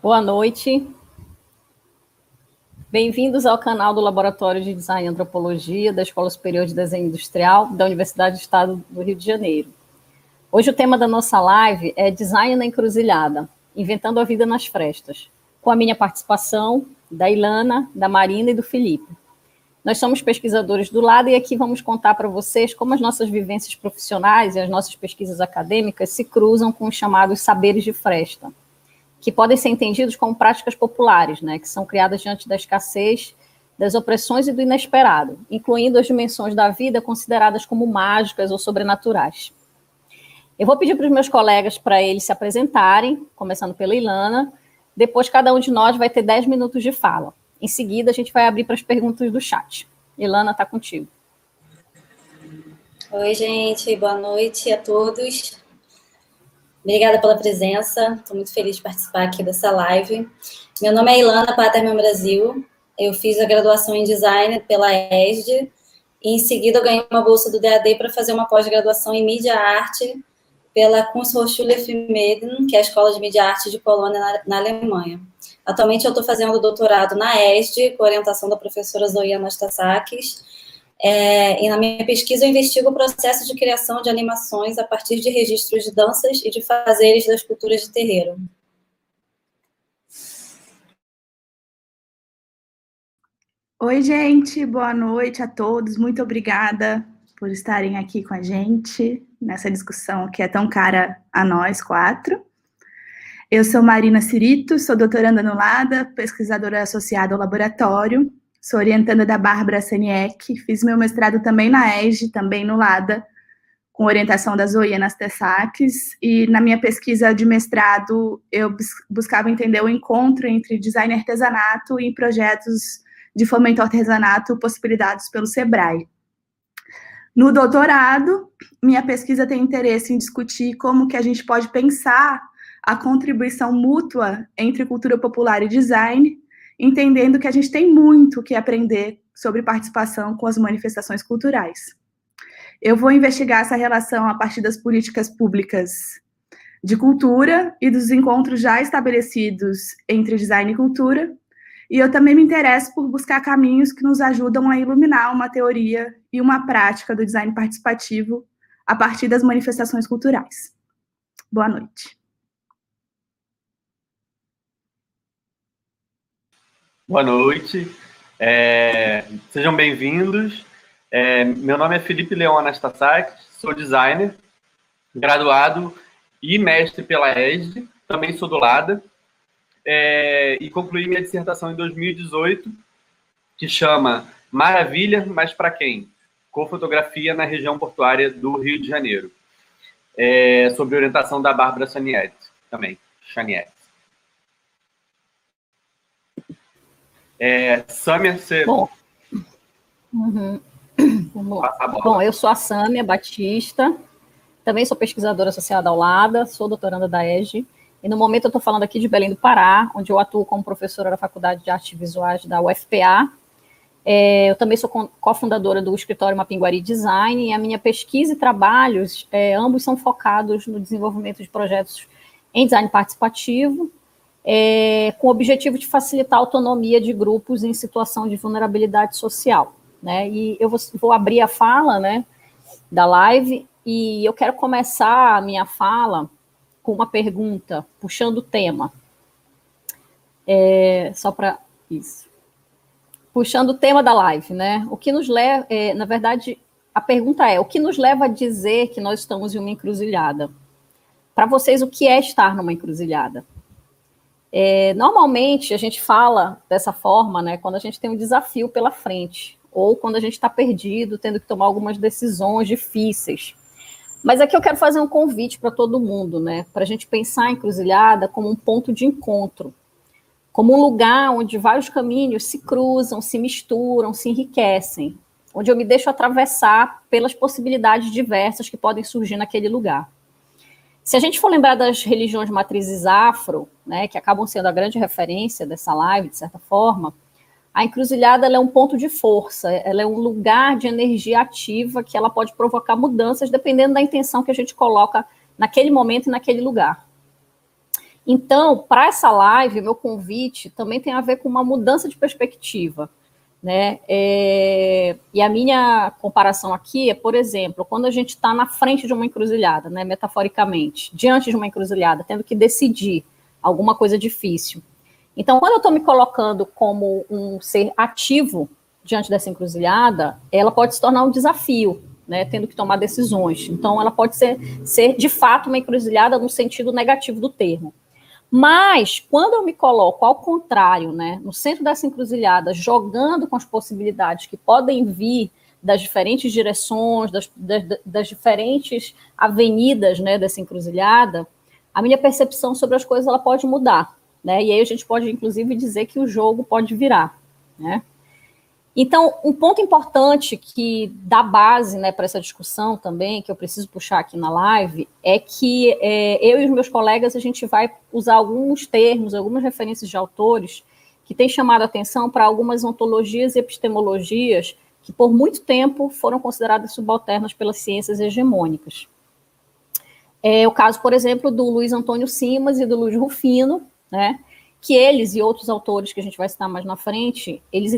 Boa noite. Bem-vindos ao canal do Laboratório de Design e Antropologia da Escola Superior de Desenho Industrial da Universidade do Estado do Rio de Janeiro. Hoje o tema da nossa live é Design na Encruzilhada, Inventando a Vida nas Frestas, com a minha participação, da Ilana, da Marina e do Felipe. Nós somos pesquisadores do lado e aqui vamos contar para vocês como as nossas vivências profissionais e as nossas pesquisas acadêmicas se cruzam com os chamados saberes de fresta, que podem ser entendidos como práticas populares, né, que são criadas diante da escassez, das opressões e do inesperado, incluindo as dimensões da vida consideradas como mágicas ou sobrenaturais. Eu vou pedir para os meus colegas para eles se apresentarem, começando pela Ilana. Depois, cada um de nós vai ter 10 minutos de fala. Em seguida, a gente vai abrir para as perguntas do chat. Ilana, está contigo. Oi, gente. Boa noite a todos. Obrigada pela presença. Estou muito feliz de participar aqui dessa live. Meu nome é Ilana Paterman Brasil. Eu fiz a graduação em design pela ESD e em seguida ganhei uma bolsa do DAD para fazer uma pós-graduação em mídia arte pela Kunsthochschule für Medien, que é a Escola de Mídia Arte de Colônia, na, na Alemanha. Atualmente eu estou fazendo doutorado na ESD, com orientação da professora Zoe Anastasakis, é, e na minha pesquisa eu investigo o processo de criação de animações a partir de registros de danças e de fazeres das culturas de terreiro. Oi, gente, boa noite a todos. Muito obrigada por estarem aqui com a gente nessa discussão que é tão cara a nós quatro. Eu sou Marina Cirito, sou doutoranda no LADA, pesquisadora associada ao laboratório, sou orientanda da Bárbara Saniek, fiz meu mestrado também na ESG, também no LADA, com orientação da Zoe Anastasakis, e na minha pesquisa de mestrado eu buscava entender o encontro entre design e artesanato e projetos de fomento ao artesanato possibilidades pelo SEBRAE. No doutorado, minha pesquisa tem interesse em discutir como que a gente pode pensar a contribuição mútua entre cultura popular e design, entendendo que a gente tem muito que aprender sobre participação com as manifestações culturais. Eu vou investigar essa relação a partir das políticas públicas de cultura e dos encontros já estabelecidos entre design e cultura, e eu também me interesso por buscar caminhos que nos ajudam a iluminar uma teoria e uma prática do design participativo a partir das manifestações culturais. Boa noite. Boa noite. É, sejam bem-vindos. É, meu nome é Felipe Leão Anastasakis, sou designer, graduado e mestre pela ESD, também sou do LADA, é, e concluí minha dissertação em 2018, que chama Maravilha, mas para quem? Com fotografia na região portuária do Rio de Janeiro. É, sobre orientação da Bárbara Chaniette, também, Chaniette. É, Sâmia, você... Bom, uhum. Bom, eu sou a Sâmia Batista, também sou pesquisadora associada ao LADA, sou doutoranda da EGE, e no momento eu estou falando aqui de Belém do Pará, onde eu atuo como professora da Faculdade de Artes Visuais da UFPA. É, eu também sou cofundadora do escritório Mapinguari Design, e a minha pesquisa e trabalhos, é, ambos são focados no desenvolvimento de projetos em design participativo, é, com o objetivo de facilitar a autonomia de grupos em situação de vulnerabilidade social. Né? E eu vou, vou abrir a fala né, da live, e eu quero começar a minha fala com uma pergunta, puxando o tema. É, só para isso. Puxando o tema da live, né? O que nos leva, é, na verdade, a pergunta é: o que nos leva a dizer que nós estamos em uma encruzilhada? Para vocês, o que é estar numa encruzilhada? É, normalmente a gente fala dessa forma, né? Quando a gente tem um desafio pela frente, ou quando a gente está perdido, tendo que tomar algumas decisões difíceis. Mas aqui eu quero fazer um convite para todo mundo, né? Para a gente pensar a encruzilhada como um ponto de encontro, como um lugar onde vários caminhos se cruzam, se misturam, se enriquecem, onde eu me deixo atravessar pelas possibilidades diversas que podem surgir naquele lugar. Se a gente for lembrar das religiões matrizes afro, né, que acabam sendo a grande referência dessa live, de certa forma, a encruzilhada é um ponto de força, ela é um lugar de energia ativa que ela pode provocar mudanças dependendo da intenção que a gente coloca naquele momento e naquele lugar. Então, para essa live, meu convite também tem a ver com uma mudança de perspectiva. Né? É, e a minha comparação aqui é, por exemplo, quando a gente está na frente de uma encruzilhada, né, metaforicamente, diante de uma encruzilhada, tendo que decidir alguma coisa difícil. Então, quando eu estou me colocando como um ser ativo diante dessa encruzilhada, ela pode se tornar um desafio, né, tendo que tomar decisões. Então, ela pode ser, ser de fato uma encruzilhada no sentido negativo do termo. Mas, quando eu me coloco ao contrário, né, no centro dessa encruzilhada, jogando com as possibilidades que podem vir das diferentes direções, das, das, das diferentes avenidas né, dessa encruzilhada, a minha percepção sobre as coisas ela pode mudar. Né? E aí a gente pode, inclusive, dizer que o jogo pode virar. Né? Então, um ponto importante que dá base né, para essa discussão também, que eu preciso puxar aqui na live, é que é, eu e os meus colegas, a gente vai usar alguns termos, algumas referências de autores que têm chamado atenção para algumas ontologias e epistemologias que por muito tempo foram consideradas subalternas pelas ciências hegemônicas. É o caso, por exemplo, do Luiz Antônio Simas e do Luiz Rufino, né, que eles e outros autores que a gente vai citar mais na frente, eles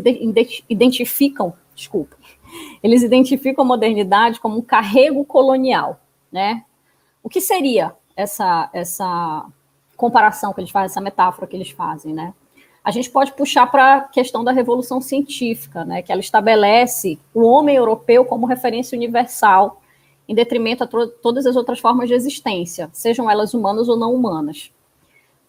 identificam, desculpa, eles identificam a modernidade como um carrego colonial, né? O que seria essa essa comparação que eles fazem, essa metáfora que eles fazem, né? A gente pode puxar para a questão da revolução científica, né? Que ela estabelece o homem europeu como referência universal, em detrimento a todas as outras formas de existência, sejam elas humanas ou não humanas.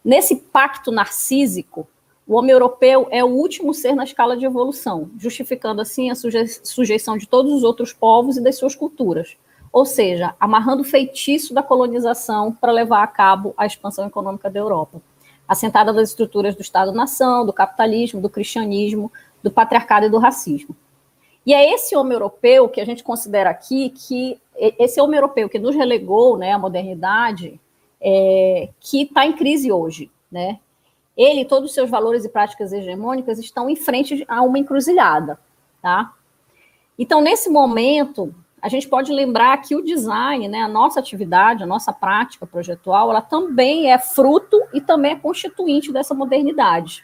Nesse pacto narcísico, o homem europeu é o último ser na escala de evolução, justificando assim a suje sujeição de todos os outros povos e das suas culturas. Ou seja, amarrando o feitiço da colonização para levar a cabo a expansão econômica da Europa, assentada nas estruturas do Estado-nação, do capitalismo, do cristianismo, do patriarcado e do racismo. E é esse homem europeu que a gente considera aqui que esse homem europeu que nos relegou né, à modernidade, é, que está em crise hoje, né? Ele, todos os seus valores e práticas hegemônicas estão em frente a uma encruzilhada, tá? Então, nesse momento, a gente pode lembrar que o design, né, a nossa atividade, a nossa prática projetual, ela também é fruto e também é constituinte dessa modernidade.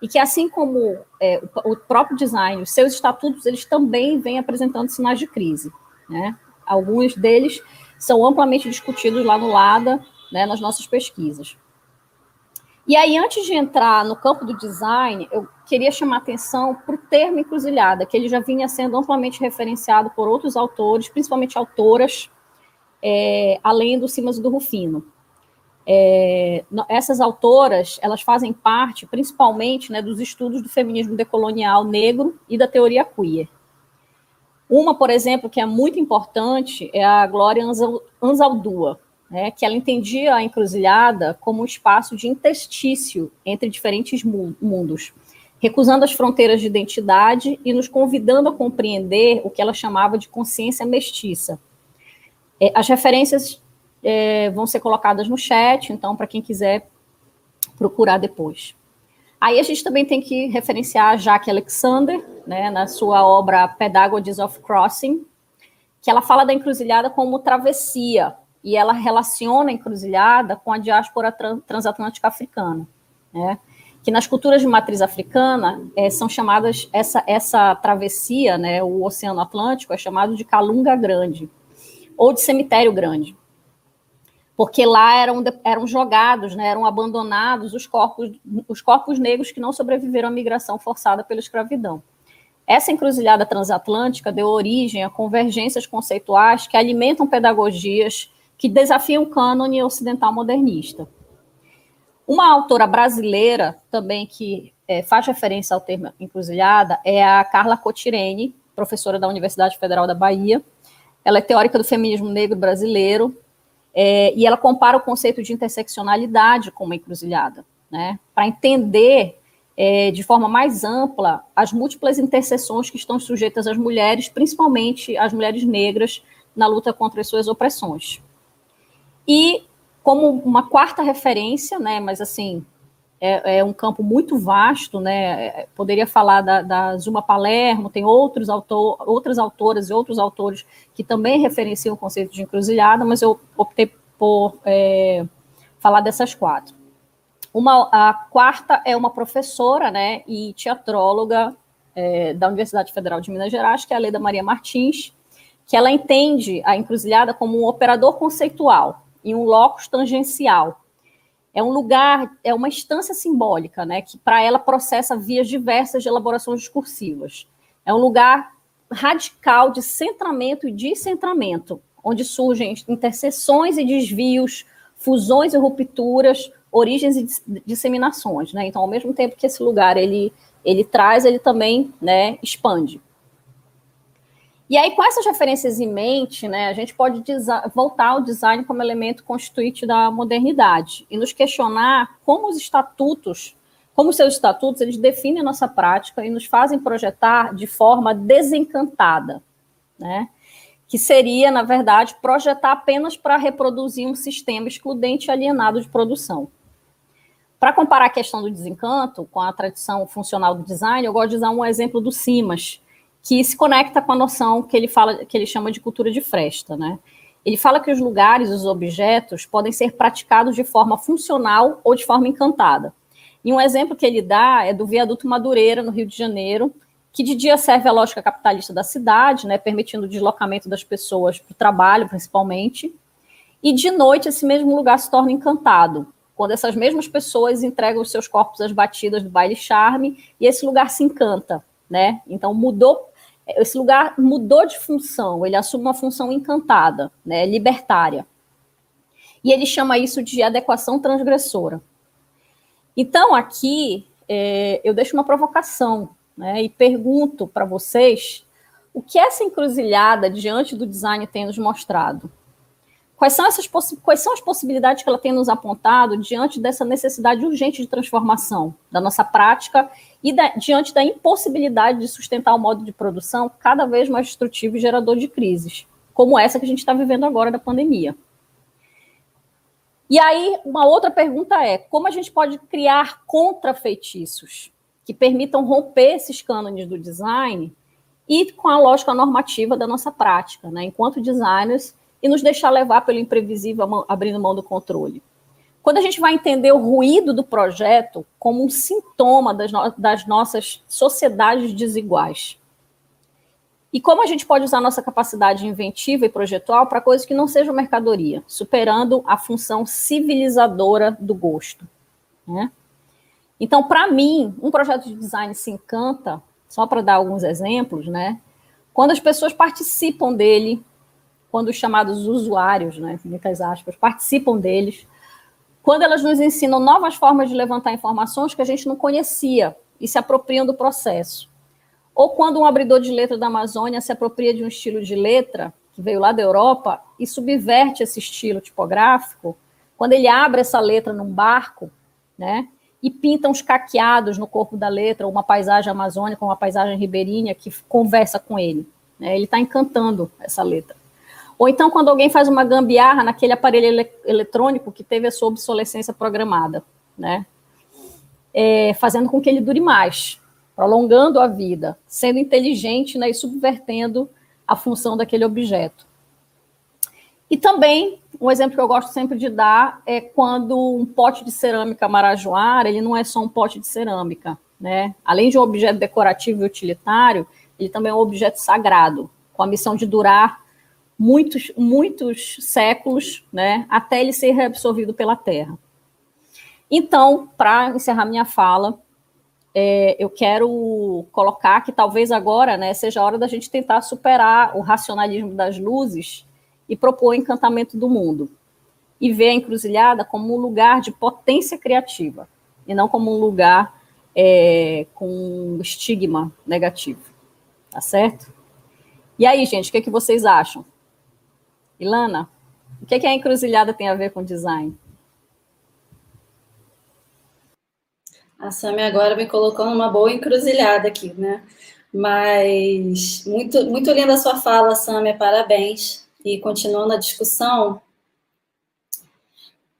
E que, assim como é, o próprio design, os seus estatutos, eles também vêm apresentando sinais de crise. Né? Alguns deles são amplamente discutidos lá no LADA, né, nas nossas pesquisas. E aí, antes de entrar no campo do design, eu queria chamar atenção para o termo encruzilhada, que ele já vinha sendo amplamente referenciado por outros autores, principalmente autoras, é, além do Simas e do Rufino. É, essas autoras, elas fazem parte, principalmente, né, dos estudos do feminismo decolonial negro e da teoria queer. Uma, por exemplo, que é muito importante, é a Glória Anzaldúa, né, que ela entendia a encruzilhada como um espaço de interstício entre diferentes mundos, recusando as fronteiras de identidade e nos convidando a compreender o que ela chamava de consciência mestiça. É, as referências é, vão ser colocadas no chat, então, para quem quiser procurar depois. Aí a gente também tem que referenciar a Jacques Alexander, né, na sua obra Pedagogies of Crossing, que ela fala da encruzilhada como travessia, e ela relaciona a encruzilhada com a diáspora transatlântica africana, né? que nas culturas de matriz africana é, são chamadas, essa, essa travessia, né, o Oceano Atlântico, é chamado de Calunga Grande, ou de Cemitério Grande, porque lá eram, eram jogados, né, eram abandonados os corpos, os corpos negros que não sobreviveram à migração forçada pela escravidão. Essa encruzilhada transatlântica deu origem a convergências conceituais que alimentam pedagogias que desafiam o cânone ocidental modernista. Uma autora brasileira também que é, faz referência ao termo encruzilhada é a Carla Cotirene, professora da Universidade Federal da Bahia. Ela é teórica do feminismo negro brasileiro é, e ela compara o conceito de interseccionalidade com uma encruzilhada, né, para entender é, de forma mais ampla as múltiplas interseções que estão sujeitas às mulheres, principalmente as mulheres negras, na luta contra as suas opressões. E como uma quarta referência, né, mas assim, é, é um campo muito vasto, né, é, poderia falar da, da Zuma Palermo, tem outros autor, outras autoras e outros autores que também referenciam o conceito de encruzilhada, mas eu optei por é, falar dessas quatro. Uma, a quarta é uma professora né, e teatróloga é, da Universidade Federal de Minas Gerais, que é a Leda Maria Martins, que ela entende a encruzilhada como um operador conceitual e um locus tangencial. É um lugar, é uma instância simbólica, né, que para ela processa vias diversas de elaborações discursivas. É um lugar radical de centramento e descentramento, onde surgem interseções e desvios, fusões e rupturas, origens e disseminações, né? Então, ao mesmo tempo que esse lugar ele ele traz, ele também, né, expande. E aí, com essas referências em mente, né, a gente pode voltar ao design como elemento constituinte da modernidade e nos questionar como os estatutos, como seus estatutos, eles definem a nossa prática e nos fazem projetar de forma desencantada, né? Que seria, na verdade, projetar apenas para reproduzir um sistema excludente e alienado de produção. Para comparar a questão do desencanto com a tradição funcional do design, eu gosto de usar um exemplo do Simas, que se conecta com a noção que ele fala, que ele chama de cultura de fresta, né? Ele fala que os lugares, os objetos, podem ser praticados de forma funcional ou de forma encantada. E um exemplo que ele dá é do viaduto Madureira, no Rio de Janeiro, que de dia serve a lógica capitalista da cidade, né, permitindo o deslocamento das pessoas para o trabalho, principalmente, e de noite esse mesmo lugar se torna encantado, quando essas mesmas pessoas entregam os seus corpos às batidas do baile charme e esse lugar se encanta, né? Então mudou, esse lugar mudou de função, ele assume uma função encantada, né, libertária. E ele chama isso de adequação transgressora. Então aqui é, eu deixo uma provocação, né, e pergunto para vocês o que essa encruzilhada diante do design tem nos mostrado. Quais são, essas quais são as possibilidades que ela tem nos apontado diante dessa necessidade urgente de transformação da nossa prática e da, diante da impossibilidade de sustentar o modo de produção cada vez mais destrutivo e gerador de crises, como essa que a gente está vivendo agora da pandemia? E aí, uma outra pergunta é: como a gente pode criar contrafeitiços que permitam romper esses cânones do design e com a lógica normativa da nossa prática, né? Enquanto designers e nos deixar levar pelo imprevisível, abrindo mão do controle. Quando a gente vai entender o ruído do projeto como um sintoma das, no das nossas sociedades desiguais. E como a gente pode usar nossa capacidade inventiva e projetual para coisas que não sejam mercadoria, superando a função civilizadora do gosto. Né? Então, para mim, um projeto de design se encanta, só para dar alguns exemplos, né? Quando as pessoas participam dele, quando os chamados usuários, né, muitas aspas, participam deles, quando elas nos ensinam novas formas de levantar informações que a gente não conhecia e se apropriam do processo. Ou quando um abridor de letra da Amazônia se apropria de um estilo de letra que veio lá da Europa e subverte esse estilo tipográfico, quando ele abre essa letra num barco, né, e pinta uns caqueados no corpo da letra, uma paisagem amazônica, uma paisagem ribeirinha que conversa com ele. Né, ele está encantando essa letra. Ou então, quando alguém faz uma gambiarra naquele aparelho ele eletrônico que teve a sua obsolescência programada, né? É, fazendo com que ele dure mais, prolongando a vida, sendo inteligente né, e subvertendo a função daquele objeto. E também, um exemplo que eu gosto sempre de dar é quando um pote de cerâmica marajoara, ele não é só um pote de cerâmica, né? Além de um objeto decorativo e utilitário, ele também é um objeto sagrado, com a missão de durar muitos, muitos séculos, né, até ele ser reabsorvido pela Terra. Então, para encerrar minha fala, é, eu quero colocar que talvez agora né, seja a hora da gente tentar superar o racionalismo das luzes e propor o encantamento do mundo. E ver a encruzilhada como um lugar de potência criativa, e não como um lugar é, com estigma negativo. Tá certo? E aí, gente, o que, é que vocês acham? Ilana, o que, que a encruzilhada tem a ver com design? A Sami agora me colocou numa boa encruzilhada aqui, né? Mas muito, muito linda a sua fala, Samia, parabéns. E continuando a discussão,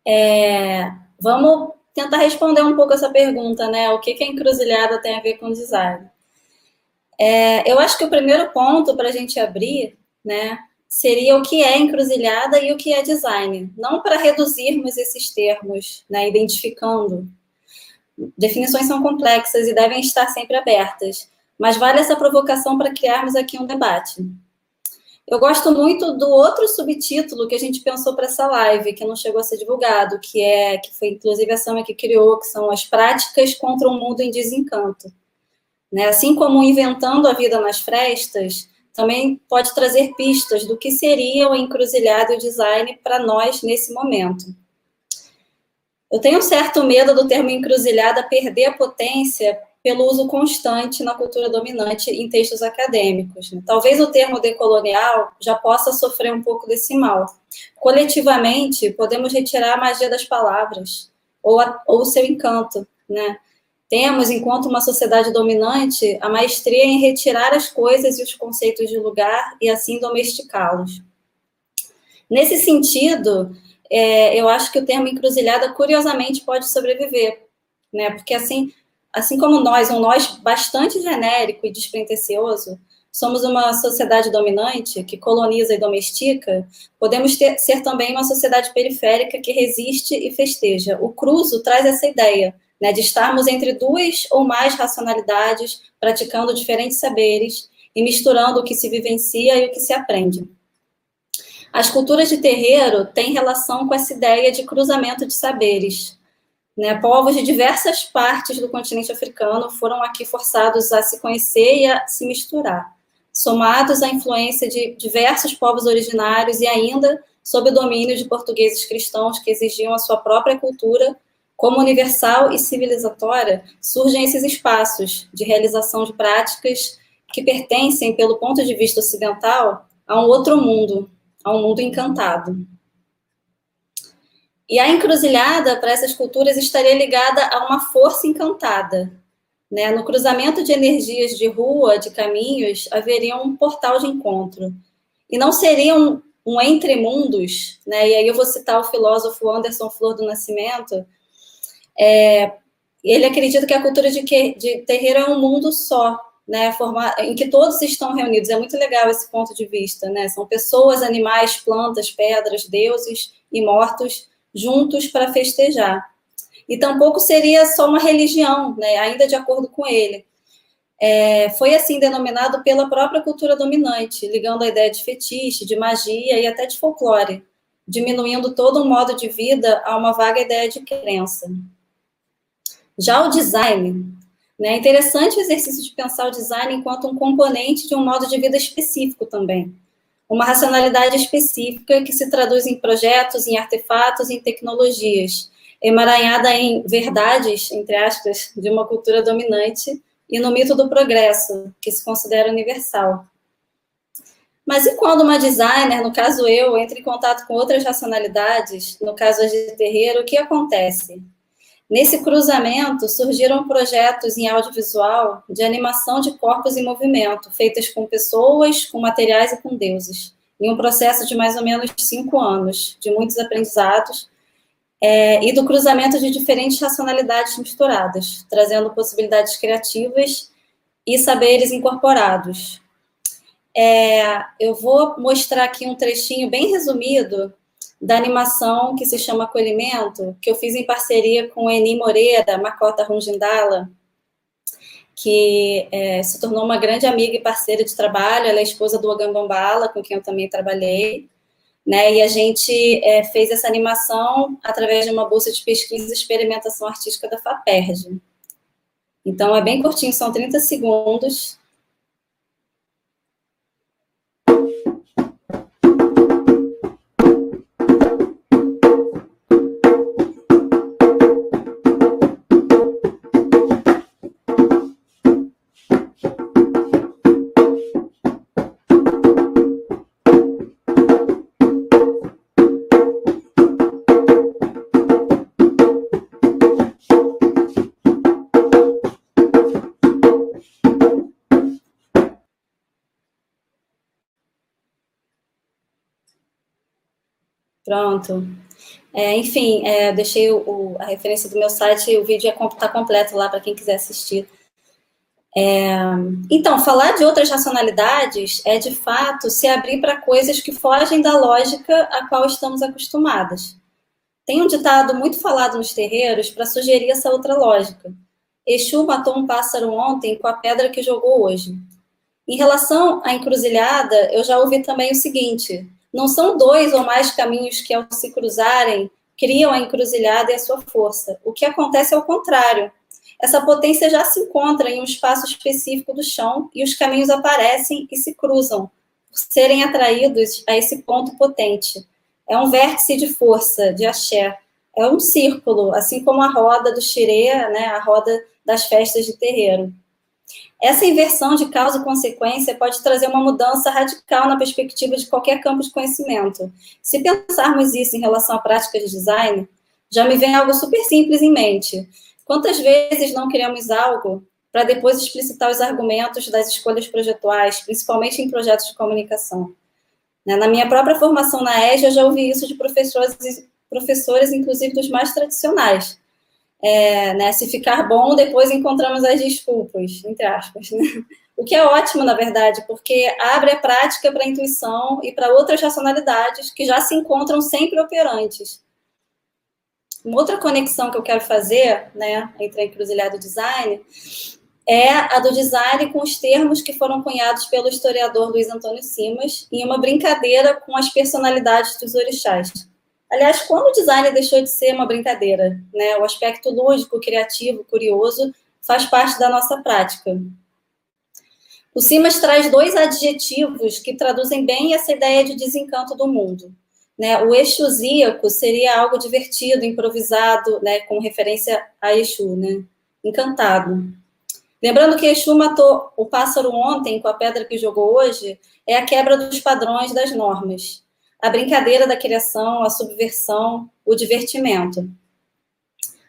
é, vamos tentar responder um pouco essa pergunta, né? O que, que a encruzilhada tem a ver com design? É, eu acho que o primeiro ponto para a gente abrir, né, seria o que é encruzilhada e o que é design. Não para reduzirmos esses termos, né, identificando Definições são complexas e devem estar sempre abertas, mas vale essa provocação para criarmos aqui um debate. Eu gosto muito do outro subtítulo que a gente pensou para essa live, que não chegou a ser divulgado, que é que foi inclusive a Sama que criou, que são as práticas contra um mundo em desencanto. Né? Assim como inventando a vida nas frestas, também pode trazer pistas do que seria o encruzilhado e o design para nós nesse momento. Eu tenho um certo medo do termo encruzilhada perder a potência pelo uso constante na cultura dominante em textos acadêmicos. Né? Talvez o termo decolonial já possa sofrer um pouco desse mal. Coletivamente, podemos retirar a magia das palavras ou, a, ou o seu encanto, né? Temos, enquanto uma sociedade dominante, a maestria em retirar as coisas e os conceitos de lugar e assim domesticá-los. Nesse sentido, é, eu acho que o termo encruzilhada, curiosamente, pode sobreviver, né? Porque assim, assim como nós, um nós bastante genérico e despretensioso, somos uma sociedade dominante que coloniza e domestica, podemos ter, ser também uma sociedade periférica que resiste e festeja. O Cruzo traz essa ideia né, de estarmos entre duas ou mais racionalidades, praticando diferentes saberes e misturando o que se vivencia e o que se aprende. As culturas de terreiro têm relação com essa ideia de cruzamento de saberes. Né? Povos de diversas partes do continente africano foram aqui forçados a se conhecer e a se misturar, somados à influência de diversos povos originários e ainda sob o domínio de portugueses cristãos que exigiam a sua própria cultura como universal e civilizatória, surgem esses espaços de realização de práticas que pertencem, pelo ponto de vista ocidental, a um outro mundo, a um mundo encantado. E a encruzilhada para essas culturas estaria ligada a uma força encantada. Né? No cruzamento de energias de rua, de caminhos, haveria um portal de encontro. E não seria um, um entre mundos, né? e aí eu vou citar o filósofo Anderson Flor do Nascimento, é, ele acredita que a cultura de, que, de terreiro é um mundo só, né, em que todos estão reunidos. É muito legal esse ponto de vista, né? São pessoas, animais, plantas, pedras, deuses e mortos juntos para festejar. E tampouco seria só uma religião, né, ainda de acordo com ele. É, foi assim denominado pela própria cultura dominante, ligando a ideia de fetiche, de magia e até de folclore, diminuindo todo um modo de vida a uma vaga ideia de crença. Já o design, né, é interessante o exercício de pensar o design enquanto um componente de um modo de vida específico também. Uma racionalidade específica que se traduz em projetos, em artefatos, em tecnologias, emaranhada em verdades, entre aspas, de uma cultura dominante e no mito do progresso, que se considera universal. Mas e quando uma designer, no caso eu, entra em contato com outras racionalidades, no caso de terreiro, o que acontece? Nesse cruzamento, surgiram projetos em audiovisual de animação de corpos em movimento, feitas com pessoas, com materiais e com deuses, em um processo de mais ou menos cinco anos, de muitos aprendizados, é, e do cruzamento de diferentes racionalidades misturadas, trazendo possibilidades criativas e saberes incorporados. É, eu vou mostrar aqui um trechinho bem resumido da animação que se chama Acolhimento, que eu fiz em parceria com Eni Moreira, Macota Rungindala, que é, se tornou uma grande amiga e parceira de trabalho. Ela é esposa do Ogambambala, com quem eu também trabalhei. Né, e a gente é, fez essa animação através de uma bolsa de pesquisa e experimentação artística da FAPERJ. Então, é bem curtinho, são 30 segundos, Pronto. É, enfim, é, deixei o, o, a referência do meu site, o vídeo está completo lá para quem quiser assistir. É, então, falar de outras racionalidades é, de fato, se abrir para coisas que fogem da lógica a qual estamos acostumadas. Tem um ditado muito falado nos terreiros para sugerir essa outra lógica. Exu matou um pássaro ontem com a pedra que jogou hoje. Em relação à encruzilhada, eu já ouvi também o seguinte: não são dois ou mais caminhos que, ao se cruzarem, criam a encruzilhada e a sua força. O que acontece é o contrário. Essa potência já se encontra em um espaço específico do chão e os caminhos aparecem e se cruzam, por serem atraídos a esse ponto potente. É um vértice de força, de axé. É um círculo, assim como a roda do xirê, né, a roda das festas de terreiro. Essa inversão de causa e consequência pode trazer uma mudança radical na perspectiva de qualquer campo de conhecimento. Se pensarmos isso em relação à prática de design, já me vem algo super simples em mente. Quantas vezes não criamos algo para depois explicitar os argumentos das escolhas projetuais, principalmente em projetos de comunicação? Né, na minha própria formação na EJA, eu já ouvi isso de professores, professores inclusive dos mais tradicionais é, né, se ficar bom, depois encontramos as desculpas, entre aspas, né? O que é ótimo, na verdade, porque abre a prática para a intuição e para outras racionalidades que já se encontram sempre operantes. Uma outra conexão que eu quero fazer, né, entre a encruzilhada e o design, é a do design com os termos que foram cunhados pelo historiador Luiz Antônio Simas em uma brincadeira com as personalidades dos orixás. Aliás, quando o design deixou de ser uma brincadeira, né? O aspecto lúdico, criativo, curioso faz parte da nossa prática. O Simas traz dois adjetivos que traduzem bem essa ideia de desencanto do mundo. Né? O exusíaco seria algo divertido, improvisado, né? com referência a Exu, né? encantado. Lembrando que Exu matou o pássaro ontem com a pedra que jogou hoje, é a quebra dos padrões das normas a brincadeira da criação, a subversão, o divertimento.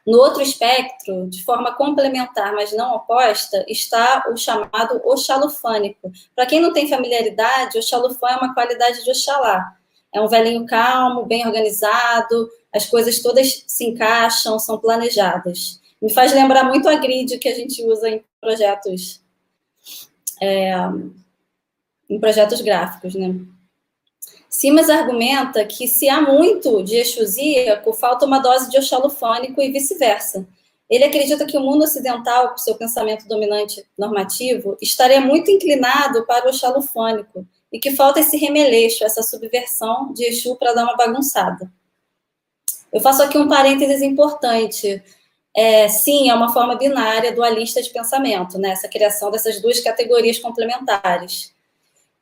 No outro espectro, de forma complementar, mas não oposta, está o chamado oxalufânico. Para quem não tem familiaridade, oxalufã é uma qualidade de Oxalá. É um velhinho calmo, bem organizado, as coisas todas se encaixam, são planejadas. Me faz lembrar muito a grid que a gente usa em projetos, é, em projetos gráficos, né? Simas argumenta que se há muito de exusíaco, falta uma dose de oxalufônico e vice-versa. Ele acredita que o mundo ocidental, com seu pensamento dominante normativo, estaria muito inclinado para o oxalufônico e que falta esse remeleixo, essa subversão de Exu para dar uma bagunçada. Eu faço aqui um parênteses importante. É, sim, é uma forma binária dualista de pensamento, né? essa criação dessas duas categorias complementares.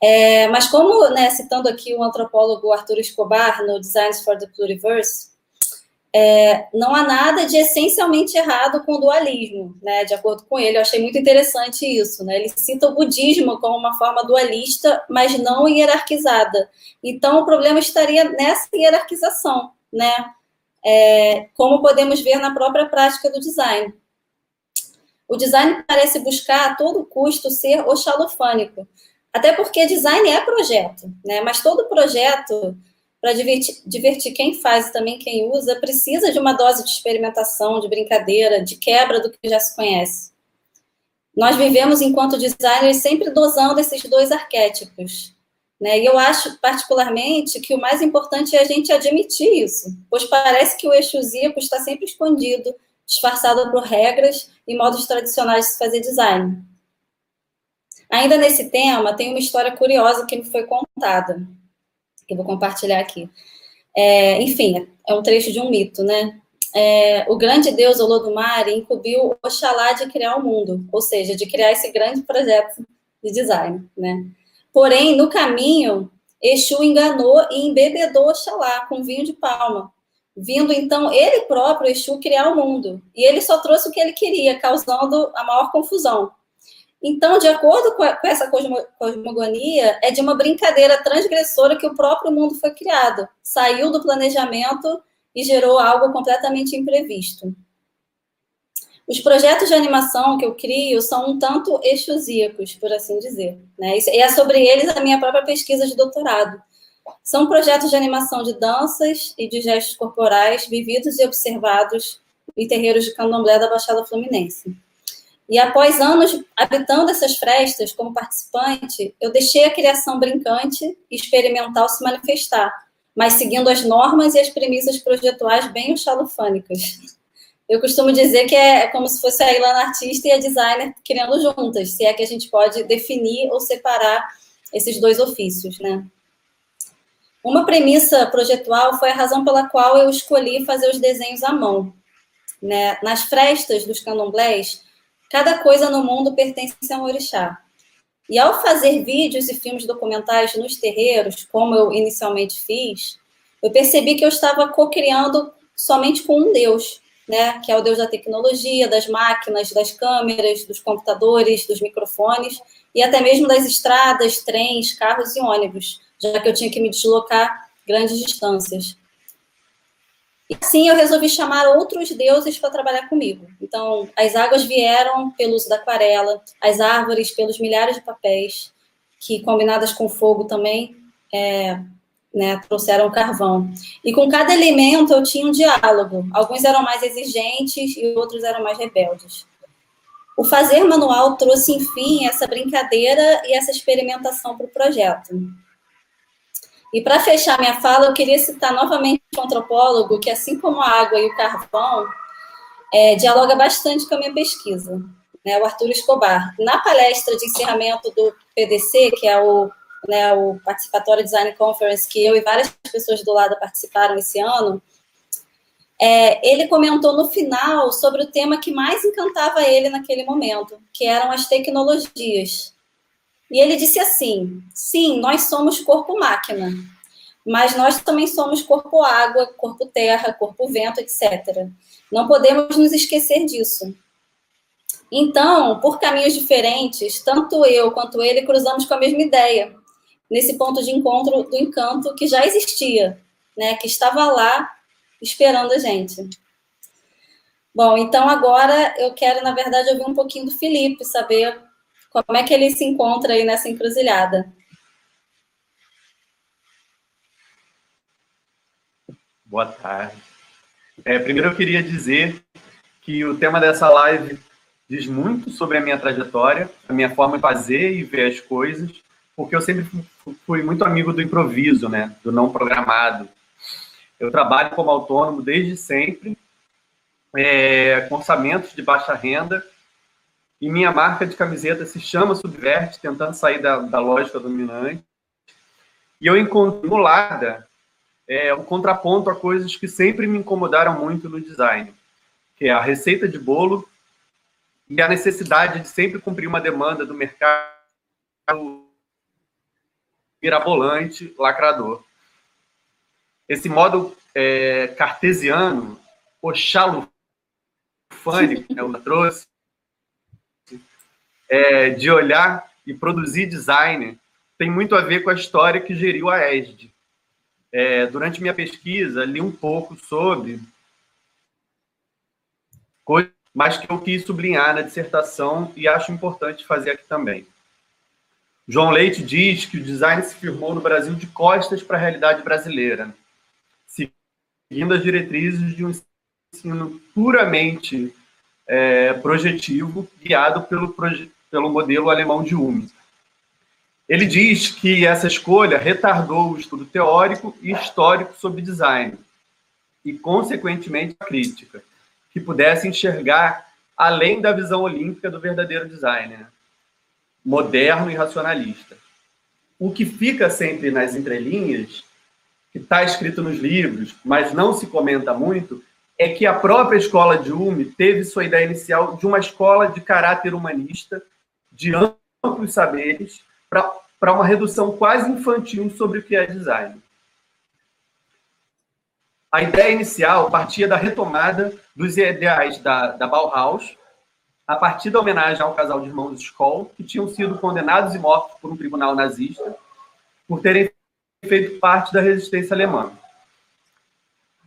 É, mas como, né, citando aqui o antropólogo Arthur Escobar no Designs for the Pluriverse, é, não há nada de essencialmente errado com o dualismo, né? De acordo com ele, eu achei muito interessante isso, né? Ele cita o budismo como uma forma dualista, mas não hierarquizada. Então, o problema estaria nessa hierarquização, né? É, como podemos ver na própria prática do design. O design parece buscar a todo custo ser oxalofânico, até porque design é projeto, né? Mas todo projeto, para divertir, divertir quem faz e também quem usa, precisa de uma dose de experimentação, de brincadeira, de quebra do que já se conhece. Nós vivemos, enquanto designers, sempre dosando esses dois arquétipos. Né? E eu acho, particularmente, que o mais importante é a gente admitir isso, pois parece que o exusíaco está sempre escondido, disfarçado por regras e modos tradicionais de se fazer design. Ainda nesse tema, tem uma história curiosa que me foi contada, que eu vou compartilhar aqui. É, enfim, é um trecho de um mito, né? É, o grande deus Olodumare incumbiu Oxalá de criar o mundo, ou seja, de criar esse grande projeto de design, né? Porém, no caminho, Exu enganou e embebedou Oxalá com vinho de palma, vindo então ele próprio, Exu, criar o mundo. E ele só trouxe o que ele queria, causando a maior confusão. Então, de acordo com, essa cosmogonia, é de uma brincadeira transgressora que o próprio mundo foi criado. Saiu do planejamento e gerou algo completamente imprevisto. Os projetos de animação que eu crio são um tanto exusíacos, por assim dizer. Né? E é sobre eles a minha própria pesquisa de doutorado. São projetos de animação de danças e de gestos corporais vividos e observados em terreiros de candomblé da Baixada Fluminense. E após anos habitando essas festas como participante, eu deixei a criação brincante e experimental se manifestar, mas seguindo as normas e as premissas projetuais bem chalufânicas. Eu costumo dizer que é como se fosse a Ilana artista e a designer criando juntas, se é que a gente pode definir ou separar esses dois ofícios, né? Uma premissa projetual foi a razão pela qual eu escolhi fazer os desenhos à mão. Né? Nas frestas dos candomblés, cada coisa no mundo pertence a um orixá. E ao fazer vídeos e filmes documentais nos terreiros, como eu inicialmente fiz, eu percebi que eu estava co-criando somente com um Deus, né? Que é o Deus da tecnologia, das máquinas, das câmeras, dos computadores, dos microfones e até mesmo das estradas, trens, carros e ônibus, já que eu tinha que me deslocar grandes distâncias. E assim eu resolvi chamar outros deuses para trabalhar comigo. Então, as águas vieram pelo uso da aquarela, as árvores pelos milhares de papéis, que combinadas com fogo também é, né, trouxeram carvão. E com cada elemento eu tinha um diálogo. Alguns eram mais exigentes e outros eram mais rebeldes. O fazer manual trouxe, enfim, essa brincadeira e essa experimentação para o projeto. E para fechar minha fala, eu queria citar novamente um antropólogo que, assim como a água e o carvão, é, dialoga bastante com a minha pesquisa, né, o Arthur Escobar. Na palestra de encerramento do PDC, que é o, né, o Participatório Design Conference, que eu e várias pessoas do lado participaram esse ano, é, ele comentou no final sobre o tema que mais encantava ele naquele momento, que eram as tecnologias. E ele disse assim: sim, nós somos corpo-máquina, mas nós também somos corpo-água, corpo-terra, corpo-vento, etc. Não podemos nos esquecer disso. Então, por caminhos diferentes, tanto eu quanto ele cruzamos com a mesma ideia, nesse ponto de encontro do encanto que já existia, né, que estava lá esperando a gente. Bom, então agora eu quero, na verdade, ouvir um pouquinho do Felipe, saber como é que ele se encontra aí nessa encruzilhada? Boa tarde. É, primeiro eu queria dizer que o tema dessa live diz muito sobre a minha trajetória, a minha forma de fazer e ver as coisas, porque eu sempre fui muito amigo do improviso, né, do não programado. Eu trabalho como autônomo desde sempre, é, com orçamentos de baixa renda e minha marca de camiseta se chama Subverte, tentando sair da, da lógica dominante. E eu encontro no Lada é, o contraponto a coisas que sempre me incomodaram muito no design, que é a receita de bolo e a necessidade de sempre cumprir uma demanda do mercado mirabolante, lacrador. Esse modo é, cartesiano, oxalufânico, que ela trouxe, é, de olhar e produzir design tem muito a ver com a história que geriu a ESD. É, durante minha pesquisa, li um pouco sobre coisas, mas que eu quis sublinhar na dissertação e acho importante fazer aqui também. João Leite diz que o design se firmou no Brasil de costas para a realidade brasileira, seguindo as diretrizes de um ensino puramente é, projetivo, guiado pelo, proje pelo modelo alemão de Hume. Ele diz que essa escolha retardou o estudo teórico e histórico sobre design e, consequentemente, a crítica, que pudesse enxergar além da visão olímpica do verdadeiro designer, né? moderno e racionalista. O que fica sempre nas entrelinhas, que está escrito nos livros, mas não se comenta muito, é que a própria escola de Hume teve sua ideia inicial de uma escola de caráter humanista de amplos saberes para uma redução quase infantil sobre o que é design. A ideia inicial partia da retomada dos ideais da, da Bauhaus, a partir da homenagem ao casal de irmãos Skoll, que tinham sido condenados e mortos por um tribunal nazista por terem feito parte da resistência alemã.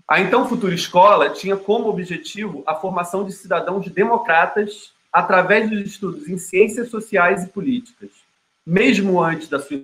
A então futura escola tinha como objetivo a formação de cidadãos democratas através dos estudos em ciências sociais e políticas. Mesmo antes da sua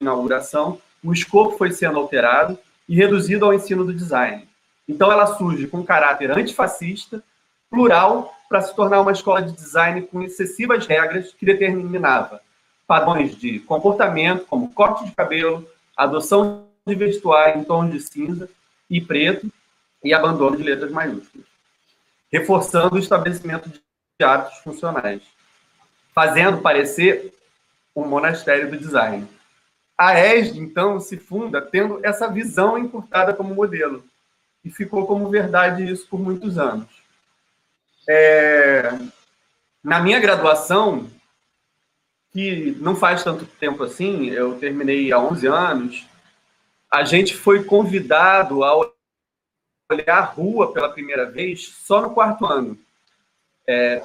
inauguração, o escopo foi sendo alterado e reduzido ao ensino do design. Então, ela surge com caráter antifascista, plural, para se tornar uma escola de design com excessivas regras que determinava padrões de comportamento, como corte de cabelo, adoção de vestuário em tons de cinza e preto e abandono de letras maiúsculas, reforçando o estabelecimento de hábitos funcionais, fazendo parecer um monastério do design. A ESD, então, se funda tendo essa visão encurtada como modelo, e ficou como verdade isso por muitos anos. É... Na minha graduação, que não faz tanto tempo assim, eu terminei há 11 anos, a gente foi convidado a olhar a rua pela primeira vez só no quarto ano. É,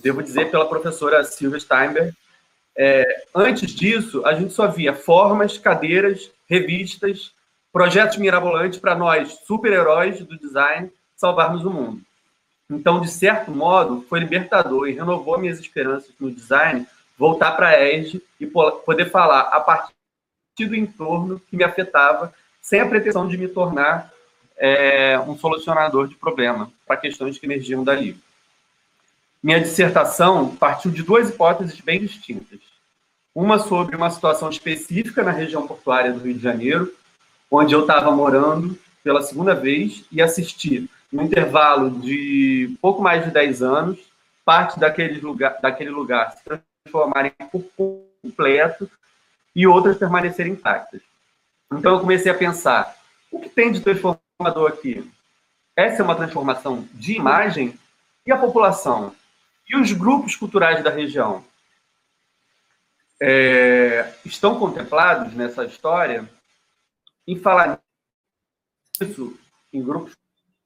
devo dizer pela professora Silvia Steinberg. É, antes disso, a gente só via formas, cadeiras, revistas, projetos mirabolantes para nós, super-heróis do design, salvarmos o mundo. Então, de certo modo, foi libertador e renovou minhas esperanças no design voltar para a ESG e poder falar a partir do entorno que me afetava, sem a pretensão de me tornar é, um solucionador de problema para questões que emergiam dali. Minha dissertação partiu de duas hipóteses bem distintas. Uma sobre uma situação específica na região portuária do Rio de Janeiro, onde eu estava morando pela segunda vez e assisti, no intervalo de pouco mais de 10 anos, parte daquele lugar, daquele lugar se transformarem por completo e outras permanecerem intactas. Então eu comecei a pensar, o que tem de transformador aqui? Essa é uma transformação de imagem e a população? E os grupos culturais da região? É, estão contemplados nessa história em falar isso em grupos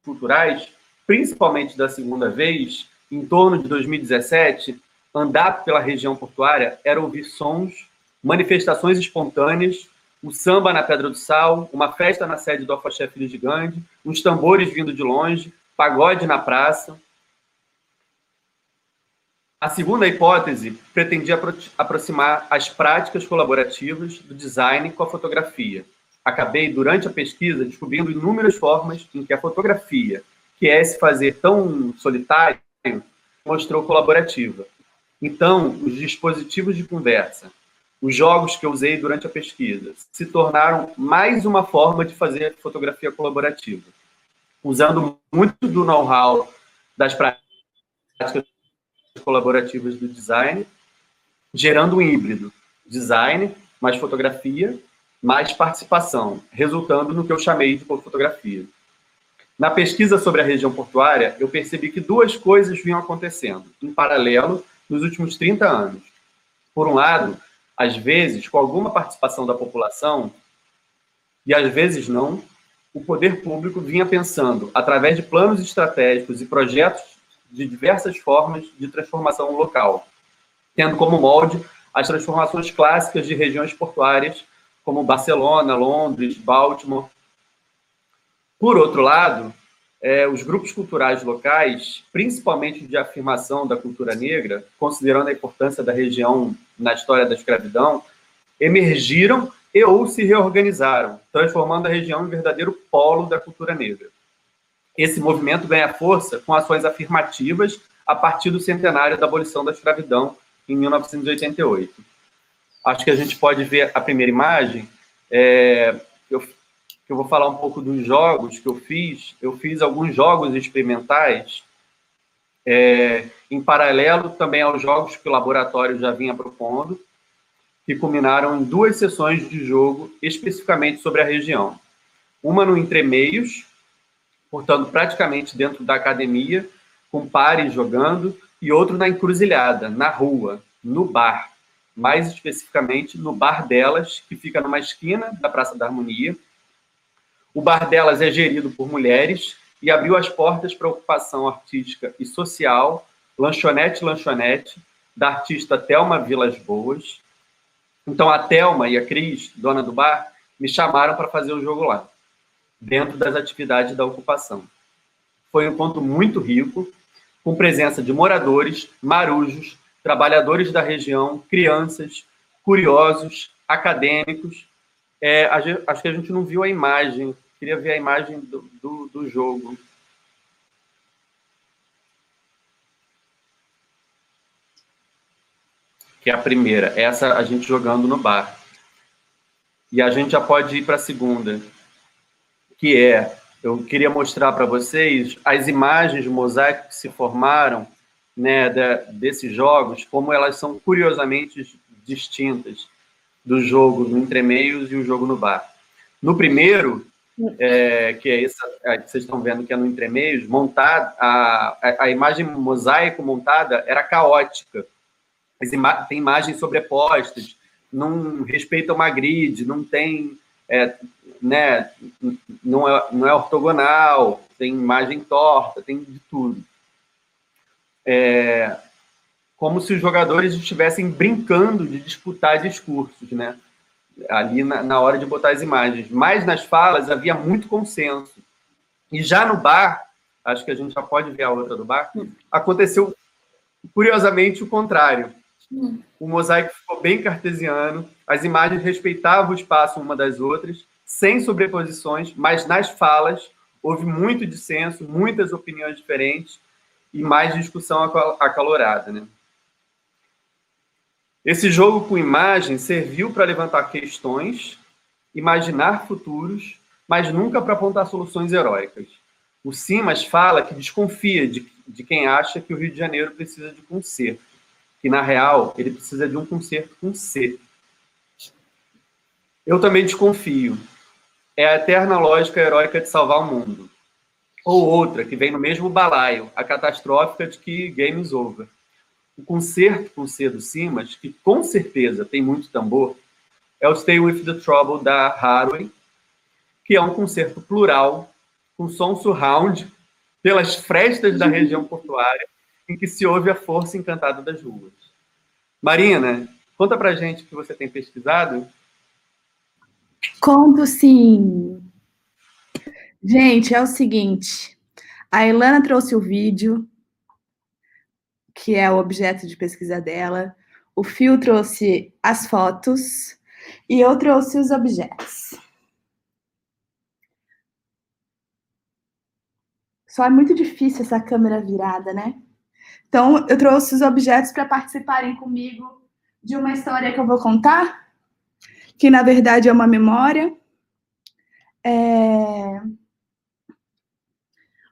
culturais, principalmente da segunda vez, em torno de 2017, andar pela região portuária era ouvir sons manifestações espontâneas, o samba na Pedra do Sal, uma festa na sede do Afoxé Filho de Gandhi, uns tambores vindo de longe, pagode na praça. A segunda hipótese pretendia aproximar as práticas colaborativas do design com a fotografia. Acabei, durante a pesquisa, descobrindo inúmeras formas em que a fotografia, que é se fazer tão solitário, mostrou colaborativa. Então, os dispositivos de conversa, os jogos que eu usei durante a pesquisa se tornaram mais uma forma de fazer fotografia colaborativa, usando muito do know-how das práticas colaborativas do design, gerando um híbrido, design mais fotografia, mais participação, resultando no que eu chamei de fotografia. Na pesquisa sobre a região portuária, eu percebi que duas coisas vinham acontecendo em paralelo nos últimos 30 anos. Por um lado, às vezes, com alguma participação da população, e às vezes não, o poder público vinha pensando, através de planos estratégicos e projetos de diversas formas de transformação local, tendo como molde as transformações clássicas de regiões portuárias, como Barcelona, Londres, Baltimore. Por outro lado, é, os grupos culturais locais, principalmente de afirmação da cultura negra, considerando a importância da região na história da escravidão, emergiram e ou se reorganizaram, transformando a região em verdadeiro polo da cultura negra. Esse movimento ganha força com ações afirmativas a partir do centenário da abolição da escravidão, em 1988. Acho que a gente pode ver a primeira imagem. É, eu eu vou falar um pouco dos jogos que eu fiz. Eu fiz alguns jogos experimentais, é, em paralelo também aos jogos que o laboratório já vinha propondo, que culminaram em duas sessões de jogo especificamente sobre a região. Uma no Entremeios, portanto, praticamente dentro da academia, com pares jogando, e outro na encruzilhada, na rua, no bar, mais especificamente no bar delas, que fica numa esquina da Praça da Harmonia, o bar delas é gerido por mulheres e abriu as portas para ocupação artística e social, lanchonete lanchonete, da artista Telma Vilas Boas. Então a Telma e a Cris, dona do bar, me chamaram para fazer o jogo lá, dentro das atividades da ocupação. Foi um ponto muito rico, com presença de moradores, marujos, trabalhadores da região, crianças, curiosos, acadêmicos. É, acho que a gente não viu a imagem Queria ver a imagem do, do, do jogo. Que é a primeira. Essa a gente jogando no bar. e a gente já pode ir para a segunda, que é, eu queria mostrar para vocês as imagens de mosaico que se formaram né, desses jogos, como elas são curiosamente distintas do jogo no entremeios e o jogo no bar. No primeiro, é, que é essa é, que vocês estão vendo que é no entremeios, montado, a, a, a imagem mosaico montada era caótica. Ima tem imagens sobrepostas, não respeita uma grid, não tem, é, né, não é, não é ortogonal, tem imagem torta, tem de tudo. É, como se os jogadores estivessem brincando de disputar discursos, né? Ali na, na, hora de botar as imagens. Mas nas falas havia muito consenso. E já no bar, acho que a gente já pode ver a outra do bar, aconteceu curiosamente o contrário. O mosaico ficou bem cartesiano, as imagens respeitavam o espaço uma das outras, sem sobreposições, mas nas falas houve muito dissenso, muitas opiniões diferentes e mais discussão acalorada, né? Esse jogo com imagem serviu para levantar questões, imaginar futuros, mas nunca para apontar soluções heróicas. O Simas fala que desconfia de, de quem acha que o Rio de Janeiro precisa de conserto, que na real ele precisa de um conserto com C. Eu também desconfio. É a eterna lógica heróica de salvar o mundo. Ou outra, que vem no mesmo balaio, a catastrófica de que game is over o concerto com C do Simas, que com certeza tem muito tambor, é o Stay With The Trouble da Haraway, que é um concerto plural, com som surround, pelas frestas da região portuária, em que se ouve a força encantada das ruas. Marina, conta pra gente o que você tem pesquisado. Conto sim. Gente, é o seguinte, a Ilana trouxe o vídeo, que é o objeto de pesquisa dela. O Fio trouxe as fotos e eu trouxe os objetos. Só é muito difícil essa câmera virada, né? Então, eu trouxe os objetos para participarem comigo de uma história que eu vou contar, que na verdade é uma memória. É...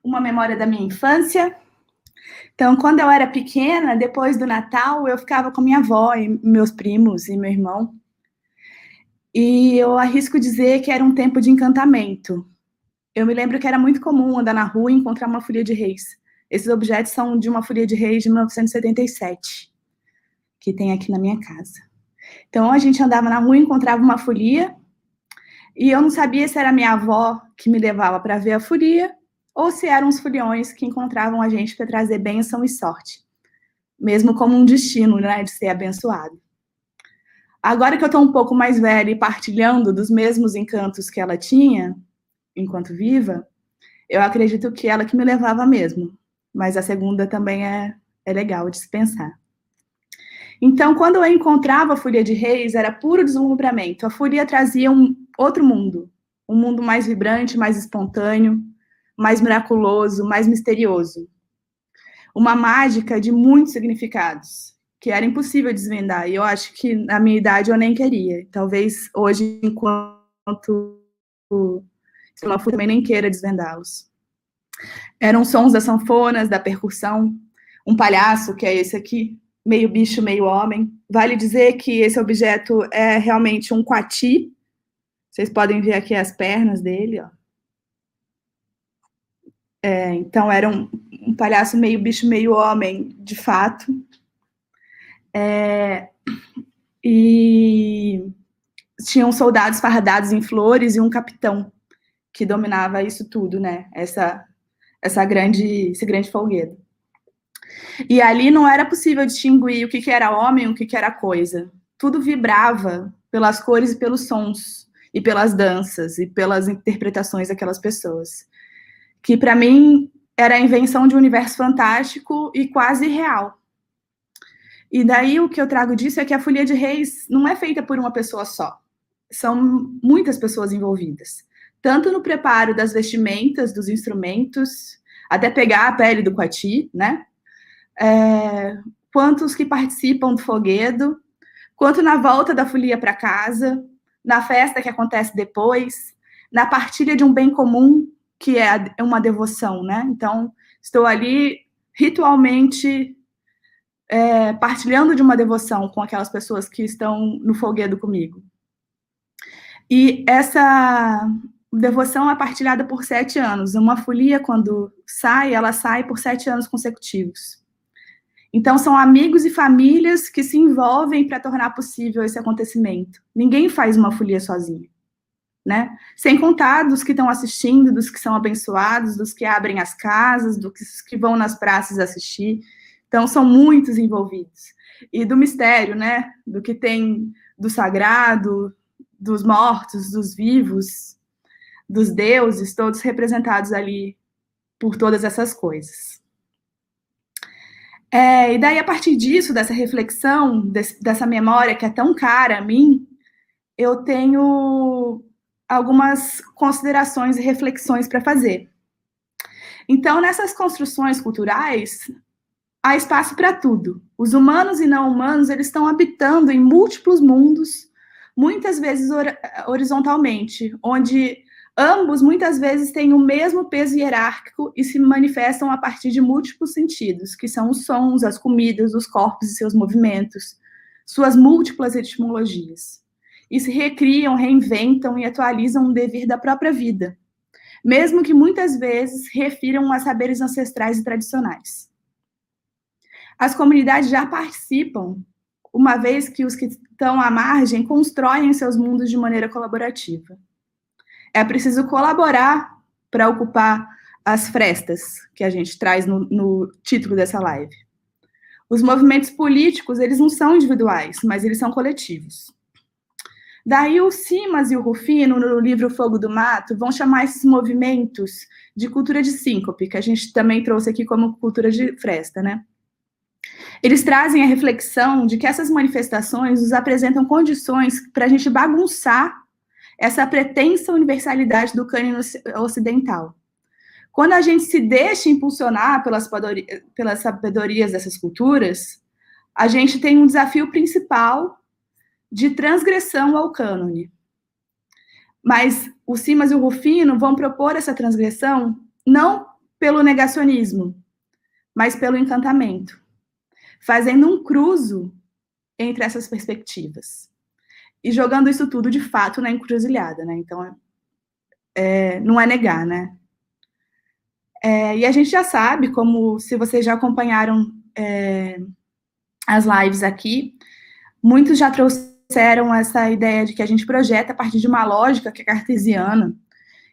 Uma memória da minha infância então, quando eu era pequena, depois do Natal, eu ficava com minha avó e meus primos e meu irmão. E eu arrisco dizer que era um tempo de encantamento. Eu me lembro que era muito comum andar na rua e encontrar uma folia de reis. Esses objetos são de uma folia de reis de 1977, que tem aqui na minha casa. Então, a gente andava na rua e encontrava uma folia, e eu não sabia se era minha avó que me levava para ver a folia ou se eram os foliões que encontravam a gente para trazer bênção e sorte, mesmo como um destino, né, de ser abençoado. Agora que eu estou um pouco mais velha e partilhando dos mesmos encantos que ela tinha, enquanto viva, eu acredito que ela que me levava mesmo, mas a segunda também é, é legal de se pensar. Então, quando eu encontrava a Folia de Reis, era puro deslumbramento. A Folia trazia um outro mundo, um mundo mais vibrante, mais espontâneo, mais miraculoso, mais misterioso. Uma mágica de muitos significados, que era impossível desvendar. E eu acho que na minha idade eu nem queria. Talvez hoje, enquanto eu também nem queira desvendá-los. Eram sons das sanfonas, da percussão, um palhaço, que é esse aqui, meio bicho, meio homem. Vale dizer que esse objeto é realmente um quati. Vocês podem ver aqui as pernas dele, ó. É, então era um, um, palhaço meio bicho, meio homem, de fato. É, e tinham soldados fardados em flores e um capitão que dominava isso tudo, né? Essa, essa grande, esse grande folguedo. E ali não era possível distinguir o que, que era homem e o que, que era coisa. Tudo vibrava pelas cores e pelos sons, e pelas danças, e pelas interpretações daquelas pessoas que para mim era a invenção de um universo fantástico e quase real. E daí o que eu trago disso é que a Folia de Reis não é feita por uma pessoa só. São muitas pessoas envolvidas, tanto no preparo das vestimentas, dos instrumentos, até pegar a pele do coati, né? É, que participam do foguedo, quanto na volta da folia para casa, na festa que acontece depois, na partilha de um bem comum, que é uma devoção, né? Então, estou ali ritualmente é, partilhando de uma devoção com aquelas pessoas que estão no folguedo comigo. E essa devoção é partilhada por sete anos. Uma folia, quando sai, ela sai por sete anos consecutivos. Então, são amigos e famílias que se envolvem para tornar possível esse acontecimento. Ninguém faz uma folia sozinho, né? Sem contar dos que estão assistindo, dos que são abençoados, dos que abrem as casas, dos que vão nas praças assistir. Então, são muitos envolvidos. E do mistério, né? Do que tem do sagrado, dos mortos, dos vivos, dos deuses, todos representados ali por todas essas coisas. É, e daí, a partir disso, dessa reflexão, desse, dessa memória que é tão cara a mim, eu tenho algumas considerações e reflexões para fazer. Então, nessas construções culturais, há espaço para tudo. Os humanos e não humanos, eles estão habitando em múltiplos mundos, muitas vezes horizontalmente, onde Ambos muitas vezes têm o mesmo peso hierárquico e se manifestam a partir de múltiplos sentidos, que são os sons, as comidas, os corpos e seus movimentos, suas múltiplas etimologias. E se recriam, reinventam e atualizam o devir da própria vida, mesmo que muitas vezes refiram a saberes ancestrais e tradicionais. As comunidades já participam, uma vez que os que estão à margem constroem seus mundos de maneira colaborativa é preciso colaborar para ocupar as frestas que a gente traz no, no, título dessa live. Os movimentos políticos, eles não são individuais, mas eles são coletivos. Daí o Simas e o Rufino, no livro Fogo do Mato, vão chamar esses movimentos de cultura de síncope, que a gente também trouxe aqui como cultura de fresta, né? Eles trazem a reflexão de que essas manifestações nos apresentam condições para a gente bagunçar essa pretensa universalidade do cânone ocidental. Quando a gente se deixa impulsionar pelas, pelas sabedorias dessas culturas, a gente tem um desafio principal de transgressão ao cânone. Mas o Simas e o Rufino vão propor essa transgressão não pelo negacionismo, mas pelo encantamento, fazendo um cruzo entre essas perspectivas e jogando isso tudo de fato na encruzilhada, né? Então, é, não é negar, né? É, e a gente já sabe, como se vocês já acompanharam é, as lives aqui, muitos já trouxeram essa ideia de que a gente projeta a partir de uma lógica que é cartesiana,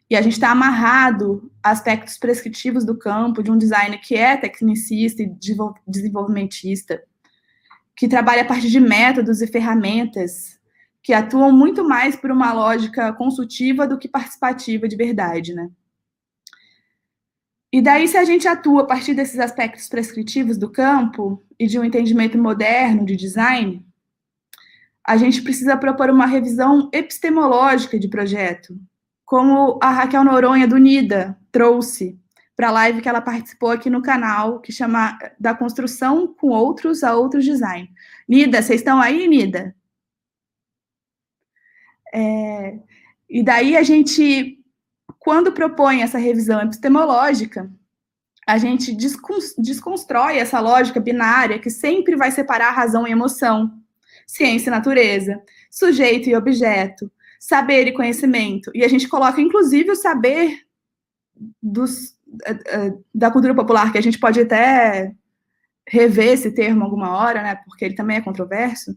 e a gente está amarrado a aspectos prescritivos do campo, de um design que é tecnicista e desenvolvimentista, que trabalha a partir de métodos e ferramentas que atuam muito mais por uma lógica consultiva do que participativa de verdade, né? E daí, se a gente atua a partir desses aspectos prescritivos do campo e de um entendimento moderno de design, a gente precisa propor uma revisão epistemológica de projeto, como a Raquel Noronha, do NIDA, trouxe para a live que ela participou aqui no canal, que chama Da Construção com Outros a Outros Design. Nida, vocês estão aí, Nida? É, e daí a gente, quando propõe essa revisão epistemológica, a gente desconstrói essa lógica binária que sempre vai separar razão e emoção, ciência e natureza, sujeito e objeto, saber e conhecimento. E a gente coloca, inclusive, o saber dos, eh, eh, da cultura popular, que a gente pode até rever esse termo alguma hora, né, porque ele também é controverso,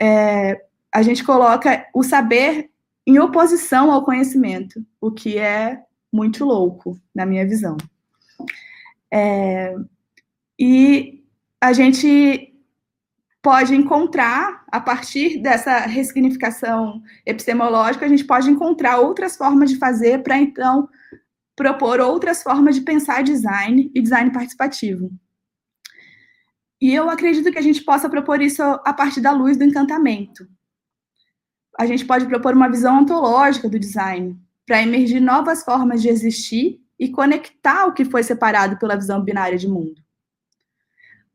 é, a gente coloca o saber em oposição ao conhecimento, o que é muito louco, na minha visão. É, e a gente pode encontrar, a partir dessa ressignificação epistemológica, a gente pode encontrar outras formas de fazer para, então, propor outras formas de pensar design e design participativo. E eu acredito que a gente possa propor isso a partir da luz do encantamento, a gente pode propor uma visão ontológica do design, para emergir novas formas de existir e conectar o que foi separado pela visão binária de mundo.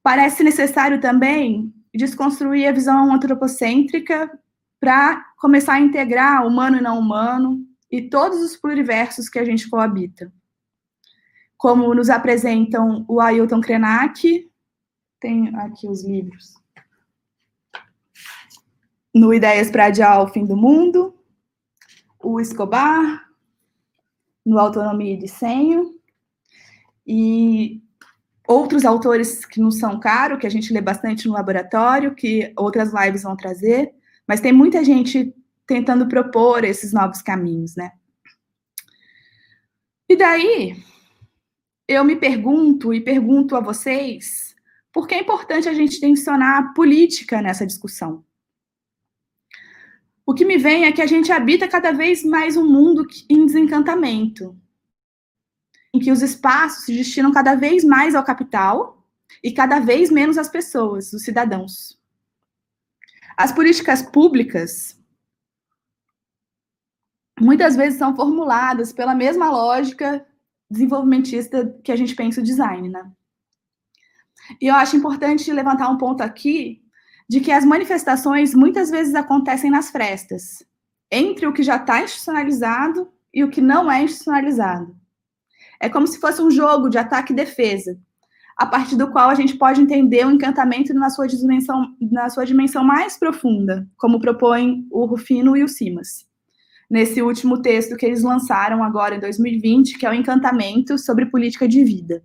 Parece necessário também desconstruir a visão antropocêntrica para começar a integrar humano e não humano e todos os pluriversos que a gente coabita. Como nos apresentam o Ailton Krenak, tem aqui os livros. No Ideias para Adiar o Fim do Mundo, o Escobar, no Autonomia e Desenho, e outros autores que não são caros, que a gente lê bastante no laboratório, que outras lives vão trazer, mas tem muita gente tentando propor esses novos caminhos, né? E daí, eu me pergunto e pergunto a vocês, por que é importante a gente tensionar a política nessa discussão? O que me vem é que a gente habita cada vez mais um mundo em desencantamento, em que os espaços se destinam cada vez mais ao capital e cada vez menos às pessoas, os cidadãos. As políticas públicas muitas vezes são formuladas pela mesma lógica desenvolvimentista que a gente pensa o design, né? E eu acho importante levantar um ponto aqui de que as manifestações muitas vezes acontecem nas frestas, entre o que já está institucionalizado e o que não é institucionalizado. É como se fosse um jogo de ataque e defesa, a partir do qual a gente pode entender o encantamento na sua dimensão, na sua dimensão mais profunda, como propõem o Rufino e o Simas. Nesse último texto que eles lançaram agora em 2020, que é o Encantamento sobre Política de Vida.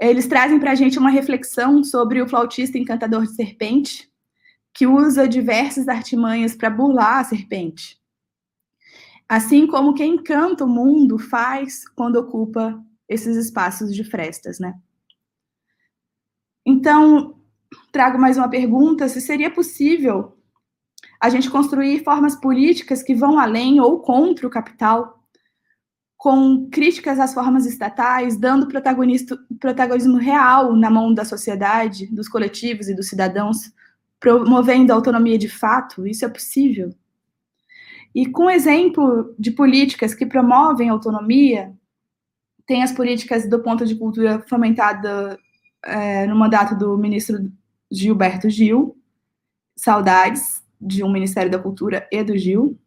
Eles trazem para a gente uma reflexão sobre o flautista encantador de serpente, que usa diversas artimanhas para burlar a serpente assim como quem encanta o mundo faz quando ocupa esses espaços de frestas, né? Então, trago mais uma pergunta: se seria possível a gente construir formas políticas que vão além ou contra o capital, com críticas às formas estatais, dando protagonismo real na mão da sociedade, dos coletivos e dos cidadãos, promovendo a autonomia de fato? Isso é possível? E com exemplo de políticas que promovem autonomia, tem as políticas do ponto de cultura fomentada é, no mandato do ministro Gilberto Gil, saudades de um Ministério da Cultura e do Gil.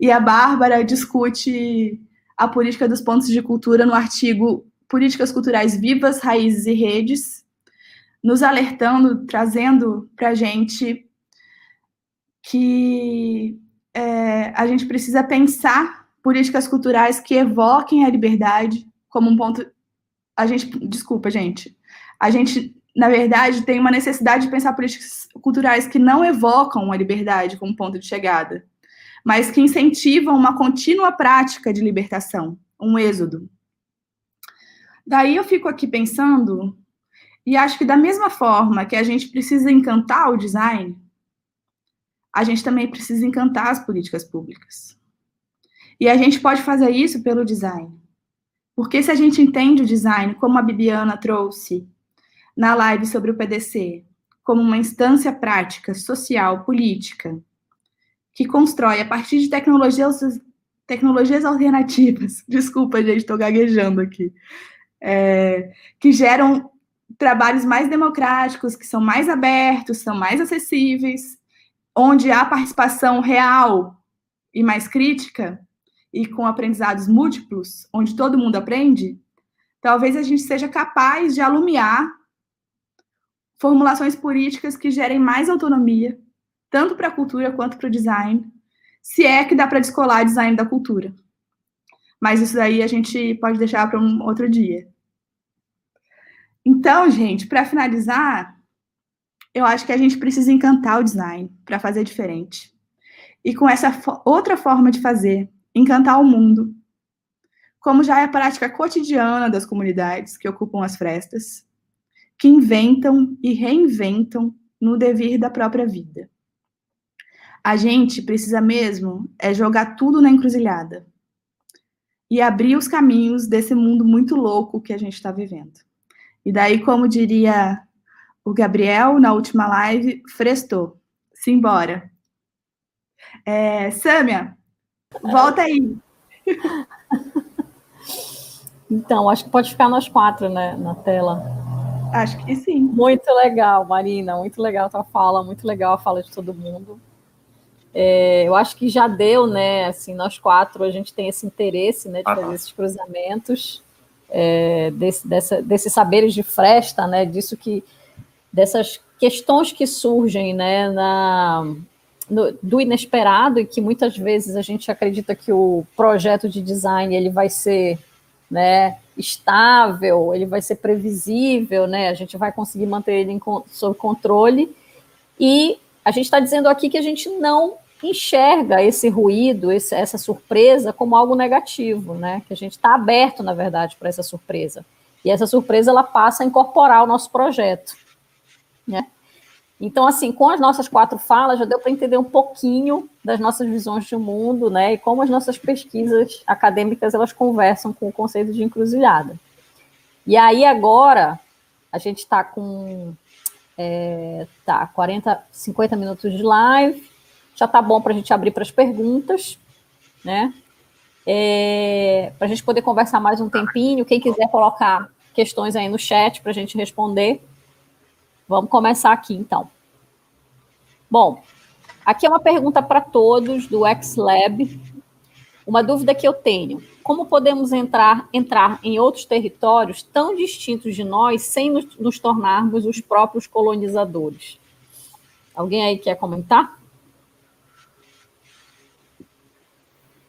E a Bárbara discute a política dos pontos de cultura no artigo Políticas Culturais Vivas, Raízes e Redes, nos alertando, trazendo para a gente que é, a gente precisa pensar políticas culturais que evoquem a liberdade como um ponto. A gente, desculpa, gente. A gente, na verdade, tem uma necessidade de pensar políticas culturais que não evocam a liberdade como ponto de chegada, mas que incentivam uma contínua prática de libertação, um êxodo. Daí eu fico aqui pensando, e acho que da mesma forma que a gente precisa encantar o design, a gente também precisa encantar as políticas públicas. E a gente pode fazer isso pelo design. Porque se a gente entende o design, como a Bibiana trouxe na live sobre o PDC, como uma instância prática, social, política, que constrói a partir de tecnologias, tecnologias alternativas, desculpa, gente, estou gaguejando aqui, é, que geram trabalhos mais democráticos, que são mais abertos, são mais acessíveis, onde há participação real e mais crítica, e com aprendizados múltiplos, onde todo mundo aprende, talvez a gente seja capaz de alumiar formulações políticas que gerem mais autonomia, tanto para a cultura quanto para o design, se é que dá para descolar design da cultura. Mas isso daí a gente pode deixar para um outro dia. Então, gente, para finalizar, eu acho que a gente precisa encantar o design para fazer diferente. E com essa fo outra forma de fazer, encantar o mundo, como já é a prática cotidiana das comunidades que ocupam as frestas, que inventam e reinventam no devir da própria vida. A gente precisa mesmo é jogar tudo na encruzilhada e abrir os caminhos desse mundo muito louco que a gente está vivendo. E daí, como diria o Gabriel, na última live, frestou. Simbora. É, Sâmia, volta aí. Então, acho que pode ficar nós quatro, né, na tela. Acho que sim. Muito legal, Marina, muito legal a tua fala, muito legal a fala de todo mundo. É, eu acho que já deu, né? Assim, nós quatro a gente tem esse interesse, né, de ah, fazer esses cruzamentos, é, desse, dessa, desses saberes de fresta, né? Disso que dessas questões que surgem, né, na, no, do inesperado e que muitas vezes a gente acredita que o projeto de design ele vai ser, né, estável, ele vai ser previsível, né? A gente vai conseguir manter ele em, sob controle e a gente está dizendo aqui que a gente não enxerga esse ruído, esse, essa surpresa como algo negativo, né? Que a gente está aberto, na verdade, para essa surpresa. E essa surpresa ela passa a incorporar o nosso projeto, né? Então, assim, com as nossas quatro falas, já deu para entender um pouquinho das nossas visões de mundo, né? E como as nossas pesquisas acadêmicas elas conversam com o conceito de encruzilhada. E aí agora a gente está com é, tá, 40, 50 minutos de live. Já tá bom para a gente abrir para as perguntas, né? É, para a gente poder conversar mais um tempinho. Quem quiser colocar questões aí no chat para a gente responder. Vamos começar aqui, então. Bom, aqui é uma pergunta para todos do XLab. Uma dúvida que eu tenho: como podemos entrar, entrar em outros territórios tão distintos de nós sem nos, nos tornarmos os próprios colonizadores? Alguém aí quer comentar?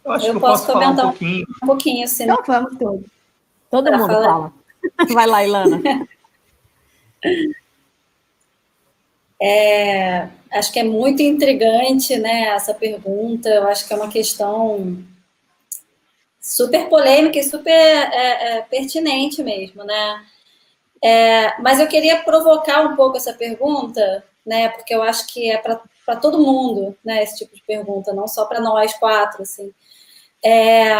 Eu acho eu que eu posso, posso comentar um pouquinho. Um pouquinho, assim. Então vamos todos. Todo mundo falar. fala. Vai lá, Ilana. É, acho que é muito intrigante, né, essa pergunta. Eu acho que é uma questão super polêmica e super é, é, pertinente mesmo, né? É, mas eu queria provocar um pouco essa pergunta, né? Porque eu acho que é para todo mundo, né? Esse tipo de pergunta, não só para nós quatro, assim. É,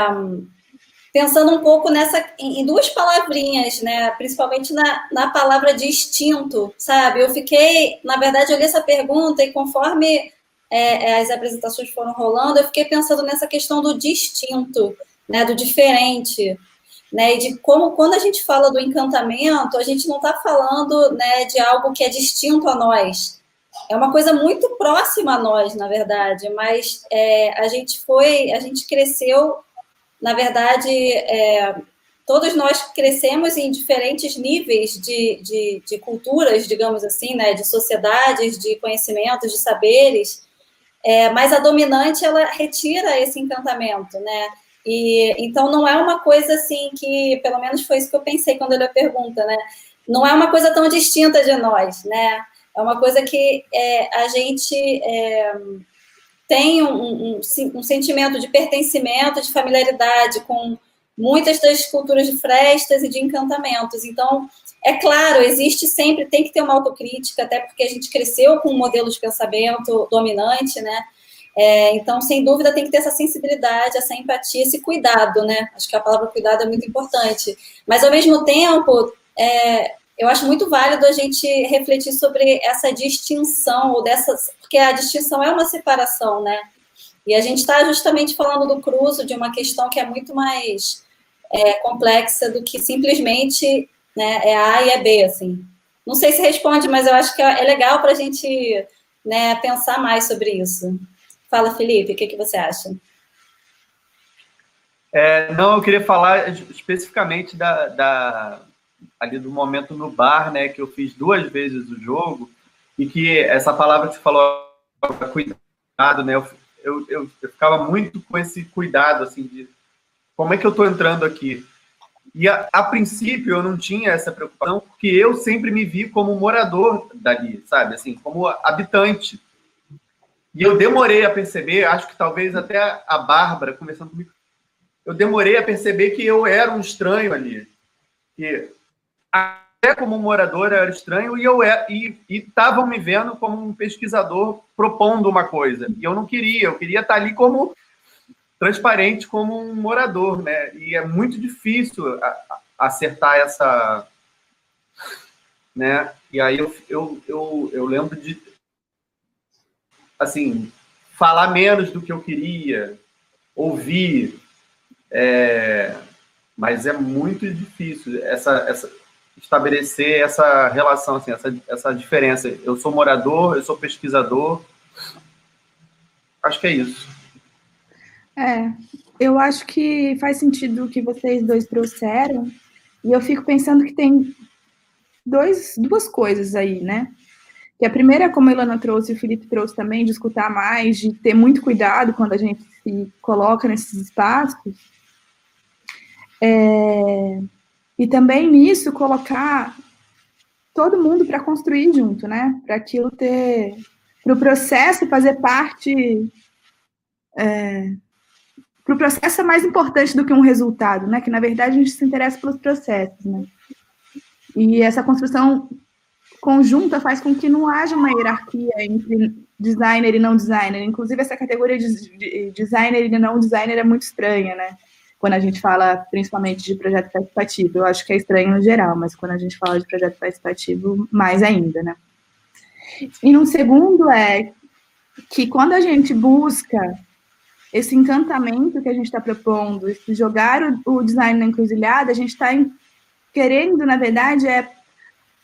pensando um pouco nessa em duas palavrinhas, né? Principalmente na, na palavra distinto, sabe? Eu fiquei, na verdade, eu li essa pergunta e conforme é, as apresentações foram rolando, eu fiquei pensando nessa questão do distinto né, do diferente, né, e de como quando a gente fala do encantamento, a gente não está falando, né, de algo que é distinto a nós. É uma coisa muito próxima a nós, na verdade, mas é, a gente foi, a gente cresceu, na verdade, é, todos nós crescemos em diferentes níveis de, de, de, culturas, digamos assim, né, de sociedades, de conhecimentos, de saberes, é, mas a dominante ela retira esse encantamento, né? E então não é uma coisa assim que, pelo menos foi isso que eu pensei quando ele pergunta, né? Não é uma coisa tão distinta de nós, né? É uma coisa que é, a gente é, tem um, um, um, sentimento de pertencimento, de familiaridade com muitas das culturas de frestas e de encantamentos. Então, é claro, existe sempre, tem que ter uma autocrítica, até porque a gente cresceu com um modelo de pensamento dominante, né? É, então, sem dúvida, tem que ter essa sensibilidade, essa empatia, esse cuidado, né? Acho que a palavra cuidado é muito importante. Mas, ao mesmo tempo, é, eu acho muito válido a gente refletir sobre essa distinção, ou dessas, porque a distinção é uma separação, né? E a gente está justamente falando do cruzo, de uma questão que é muito mais é, complexa do que simplesmente né, é A e é B, assim. Não sei se responde, mas eu acho que é legal para a gente né, pensar mais sobre isso. Fala, Felipe, o que, que você acha? É, não, eu queria falar especificamente da, da, ali do momento no bar, né, que eu fiz duas vezes o jogo e que essa palavra que você falou, cuidado, né, eu, eu, eu, eu ficava muito com esse cuidado, assim, de como é que eu estou entrando aqui. E a, a, princípio eu não tinha essa preocupação, porque eu sempre me vi como morador dali, sabe, assim, como habitante. E eu demorei a perceber, acho que talvez até a Bárbara conversando comigo, eu demorei a perceber que eu era um estranho ali. Que até como morador era estranho e eu e estavam me vendo como um pesquisador propondo uma coisa. E eu não queria, eu queria estar ali como transparente como um morador, né? E é muito difícil acertar essa, né? E aí eu, eu, eu, eu lembro de assim, falar menos do que eu queria, ouvir, é, mas é muito difícil essa, essa, estabelecer essa relação, assim, essa, essa diferença. Eu sou morador, eu sou pesquisador, acho que é isso. É, eu acho que faz sentido o que vocês dois trouxeram, e eu fico pensando que tem dois, duas coisas aí, né? Que a primeira, como a Ilana trouxe e o Felipe trouxe também, de escutar mais, de ter muito cuidado quando a gente se coloca nesses espaços. É, e também nisso colocar todo mundo para construir junto, né? Para aquilo ter, para o processo fazer parte, é, para o processo é mais importante do que um resultado, né? Que na verdade a gente se interessa pelos processos, né? E essa construção conjunta faz com que não haja uma hierarquia entre designer e não designer. Inclusive essa categoria de designer e não designer é muito estranha, né? Quando a gente fala principalmente de projeto participativo. Eu acho que é estranho no geral, mas quando a gente fala de projeto participativo, mais ainda, né? E no segundo é que quando a gente busca esse encantamento que a gente está propondo, jogar o, o, design na encruzilhada, a gente está querendo, na verdade, é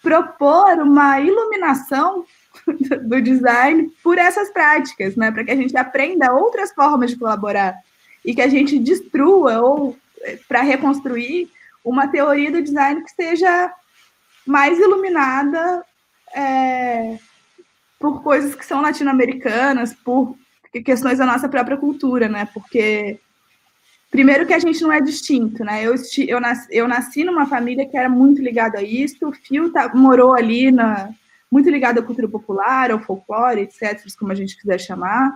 propor uma iluminação do design por essas práticas, né? Para que a gente aprenda outras formas de colaborar e que a gente destrua ou eh, para reconstruir uma teoria do design que seja mais iluminada é, por coisas que são latino-americanas, por questões da nossa própria cultura, né? Porque primeiro que a gente não é distinto, né? Eu, eu, nasci, eu nasci numa família que era muito ligada a isso, o Fio tá, morou ali na muito ligado à cultura popular, ao folclore, etc., como a gente quiser chamar.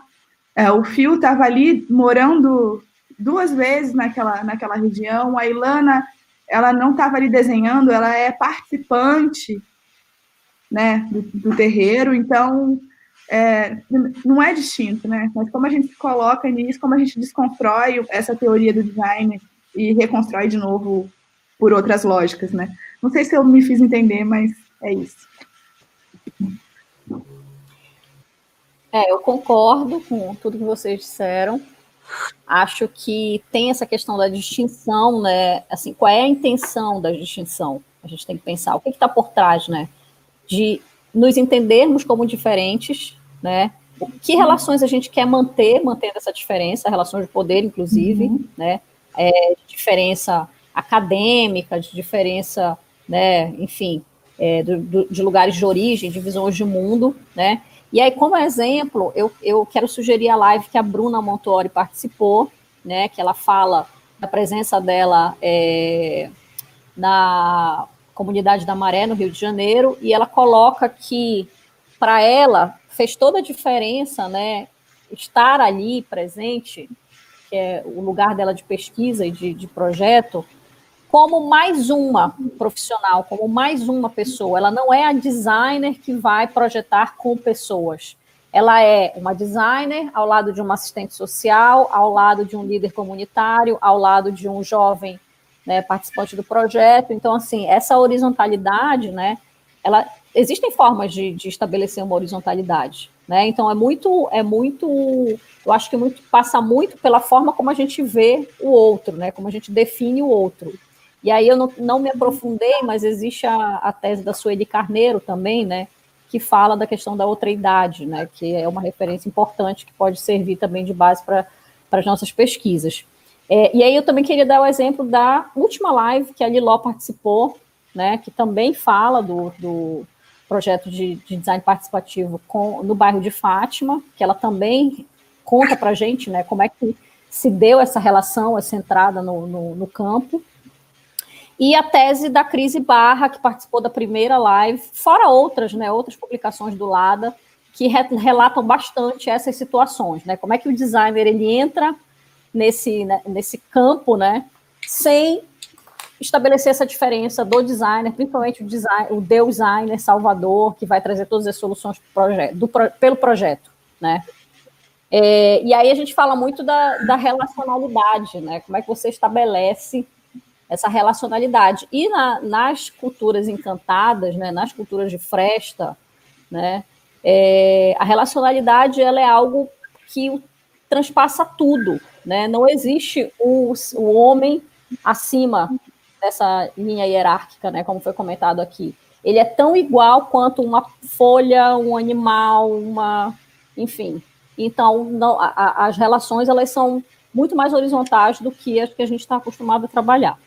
É, o Fio estava ali morando duas vezes naquela, naquela região. A Ilana, ela não estava ali desenhando, ela é participante né, do, do terreiro, então é, não é distinto, né? Mas como a gente se coloca nisso, como a gente desconstrói essa teoria do design e reconstrói de novo por outras lógicas, né? Não sei se eu me fiz entender, mas é isso. É, eu concordo com tudo que vocês disseram. Acho que tem essa questão da distinção, né? Assim, qual é a intenção da distinção? A gente tem que pensar o que está por trás, né? De nos entendermos como diferentes, né? Que relações a gente quer manter, mantendo essa diferença, relações de poder, inclusive, uhum. né? É, de diferença acadêmica, de diferença, né? Enfim, é, do, do, de lugares de origem, de visões de mundo, né? E aí, como exemplo, eu, eu quero sugerir a live que a Bruna Montori participou, né, que ela fala da presença dela é, na comunidade da Maré, no Rio de Janeiro, e ela coloca que, para ela, fez toda a diferença, né, estar ali presente, que é o lugar dela de pesquisa e de, de projeto, como mais uma profissional, como mais uma pessoa. Ela não é a designer que vai projetar com pessoas. Ela é uma designer ao lado de uma assistente social, ao lado de um líder comunitário, ao lado de um jovem né, participante do projeto. Então, assim, essa horizontalidade, né, ela existem formas de, de estabelecer uma horizontalidade, né? Então é muito, é muito, eu acho que muito passa muito pela forma como a gente vê o outro, né? Como a gente define o outro. E aí eu não, não me aprofundei, mas existe a, a tese da Sueli Carneiro também, né, que fala da questão da outra idade, né, que é uma referência importante que pode servir também de base para as nossas pesquisas. É, e aí eu também queria dar o exemplo da última live que a Liló participou, né, que também fala do, do projeto de, de, design participativo com, no bairro de Fátima, que ela também conta para gente né, como é que se deu essa relação, essa entrada no, no, no campo e a tese da Crise Barra, que participou da primeira live, fora outras, né, outras publicações do Lada, que re relatam bastante essas situações, né, como é que o designer ele entra nesse, né, nesse campo, né, sem estabelecer essa diferença do designer, principalmente o, design, o designer salvador, que vai trazer todas as soluções pro projeto, do, pelo projeto, né. É, e aí a gente fala muito da, da relacionalidade, né, como é que você estabelece essa relacionalidade. E na, nas culturas encantadas, né, nas culturas de fresta, né, é, a relacionalidade ela é algo que transpassa tudo. Né? Não existe o, o homem acima dessa linha hierárquica, né, como foi comentado aqui. Ele é tão igual quanto uma folha, um animal, uma, enfim, Então, não, a, as relações elas são muito mais horizontais do que as que a gente está acostumado a trabalhar.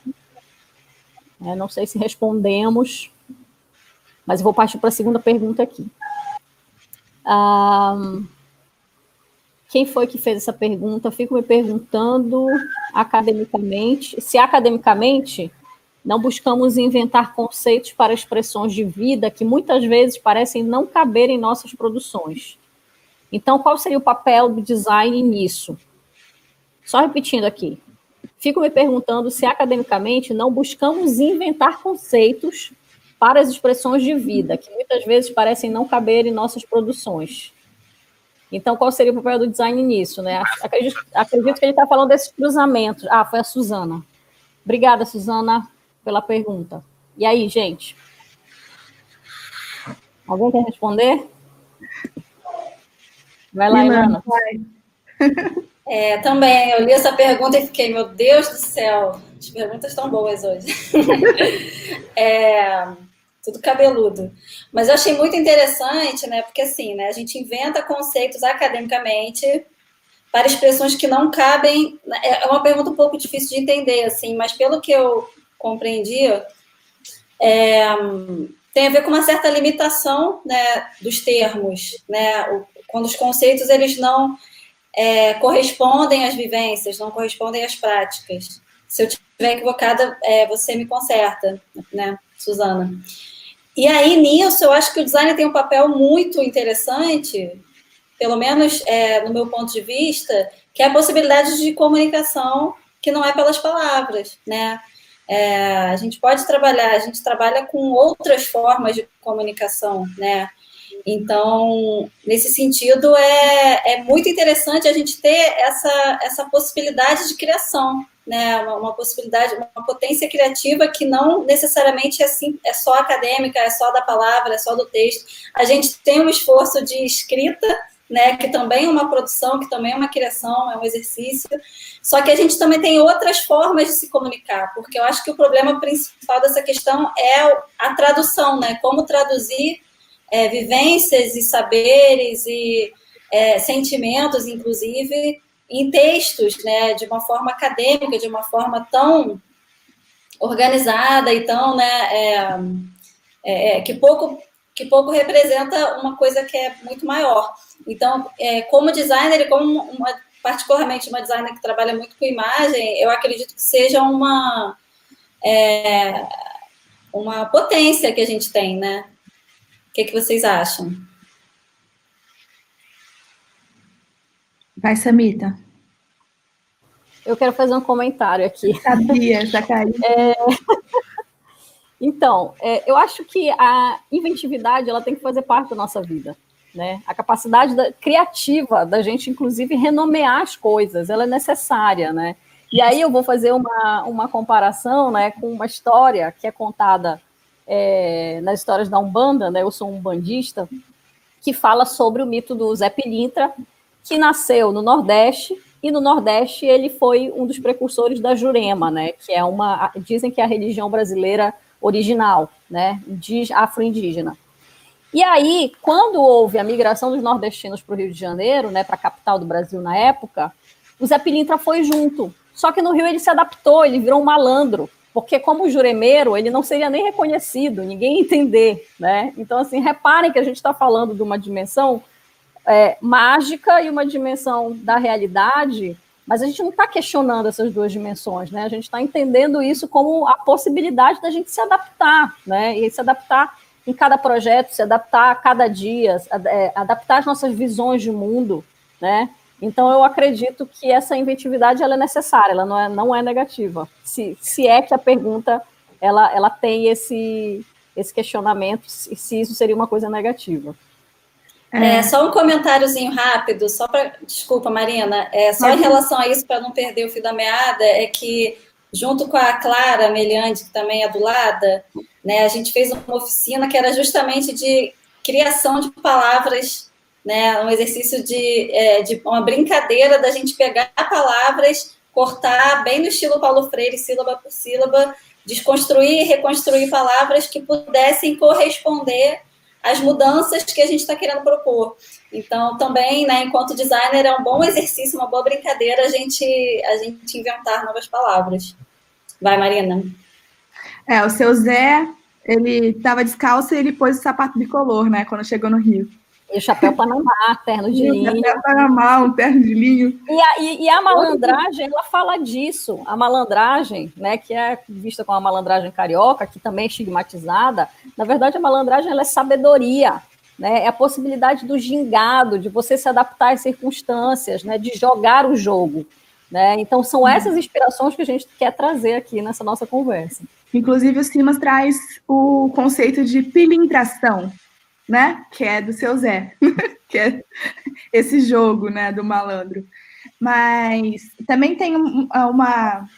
É, não sei se respondemos, mas vou partir para a segunda pergunta aqui. quem foi que fez essa pergunta? Fico me perguntando academicamente. Se academicamente não buscamos inventar conceitos para expressões de vida que muitas vezes parecem não caber em nossas produções. Então, qual seria o papel do design nisso? Só repetindo aqui. Fico me perguntando se academicamente não buscamos inventar conceitos para as expressões de vida, que muitas vezes parecem não caber em nossas produções. Então, qual seria o papel do design nisso? Né? Acredito, acredito que ele está falando desses cruzamentos. Ah, foi a Suzana. Obrigada, Suzana, pela pergunta. E aí, gente? Alguém quer responder? Vai lá, Ilana. É, também, eu li essa pergunta e fiquei, meu Deus do céu, as perguntas estão boas hoje. é, tudo cabeludo. Mas eu achei muito interessante, né? Porque assim, né, a gente inventa conceitos academicamente para expressões que não cabem. É, é uma pergunta um pouco difícil de entender, assim, mas pelo que eu compreendi, é, tem a ver com uma certa limitação né, dos termos, né? Quando os conceitos eles não é, correspondem às vivências, não correspondem às práticas. Se eu estiver equivocada, é, você me conserta, né, Suzana? E aí, nisso, eu acho que o design tem um papel muito interessante, pelo menos é, no meu ponto de vista, que é a possibilidade de comunicação que não é pelas palavras, né? É, a gente pode trabalhar, a gente trabalha com outras formas de comunicação, né? Então, nesse sentido, é, é muito interessante a gente ter essa, essa possibilidade de criação, né? Uma, uma, possibilidade, uma potência criativa que não necessariamente é, assim, é só acadêmica, é só da palavra, é só do texto. A gente tem um esforço de escrita, né? Que também é uma produção, que também é uma criação, é um exercício. Só que a gente também tem outras formas de se comunicar, porque eu acho que o problema principal dessa questão é a tradução, né? Como traduzir é, vivências e saberes e é, sentimentos, inclusive, em textos, né, de uma forma acadêmica, de uma forma tão organizada e tão, né, é, é, é, que pouco que pouco representa uma coisa que é muito maior. Então, é, como designer e como uma, particularmente uma designer que trabalha muito com imagem, eu acredito que seja uma uma potência que a gente tem, né? Que, que vocês acham? Vai, Samita. Eu quero fazer um comentário aqui. Sabia, Zacarias. É... Então, é, eu acho que a inventividade ela tem que fazer parte da nossa vida. Né? A capacidade da, criativa da gente, inclusive, renomear as coisas, ela é necessária. Né? E aí eu vou fazer uma, uma comparação né, com uma história que é contada é, nas histórias da Umbanda, né? Eu sou um bandista, que fala sobre o mito do Zé Pilintra, que nasceu no Nordeste, e no Nordeste ele foi um dos precursores da Jurema, né? Que é uma. Dizem que é a religião brasileira original, né? Afro-indígena. E aí, quando houve a migração dos nordestinos para o Rio de Janeiro, né, para a capital do Brasil na época, o Zé Pilintra foi junto. Só que no Rio ele se adaptou, ele virou um malandro porque como juremeiro, ele não seria nem reconhecido, ninguém entender, né? Então, assim, reparem que a gente está falando de uma dimensão é, mágica e uma dimensão da realidade, mas a gente não está questionando essas duas dimensões, né? A gente está entendendo isso como a possibilidade da gente se adaptar, né? E se adaptar em cada projeto, se adaptar a cada dia, é, adaptar as nossas visões de mundo, né? Então, eu acredito que essa inventividade ela é necessária, ela não é, não é negativa. Se, se é que a pergunta ela, ela tem esse, esse questionamento, se, se isso seria uma coisa negativa. É, só um comentáriozinho rápido, só para. Desculpa, Marina, é, só em relação a isso, para não perder o fio da meada, é que, junto com a Clara Meliante, que também é do Lada, né, a gente fez uma oficina que era justamente de criação de palavras né? Um exercício de, é, de uma brincadeira da gente pegar palavras, cortar bem no estilo Paulo Freire, sílaba por sílaba, desconstruir e reconstruir palavras que pudessem corresponder as mudanças que a gente está querendo propor. Então, também, né, enquanto designer, é um bom exercício, uma boa brincadeira a gente, a gente inventar novas palavras. Vai, Marina. É, o seu Zé, ele estava descalço e ele pôs o sapato bicolor, né, quando chegou no Rio. E o chapéu Panamá, terno de linho. Chapéu Panamá, um terno de linho. E a, e, e a malandragem, ela fala disso. A malandragem, né, que é vista como a malandragem carioca, que também é estigmatizada, na verdade a malandragem ela é sabedoria. Né, é a possibilidade do gingado, de você se adaptar às circunstâncias, né, de jogar o jogo. Né? Então, são essas inspirações que a gente quer trazer aqui nessa nossa conversa. Inclusive, o Simas traz o conceito de pilintração, né? Que é do seu Zé, que é esse jogo, né, do malandro. Mas também tem uma,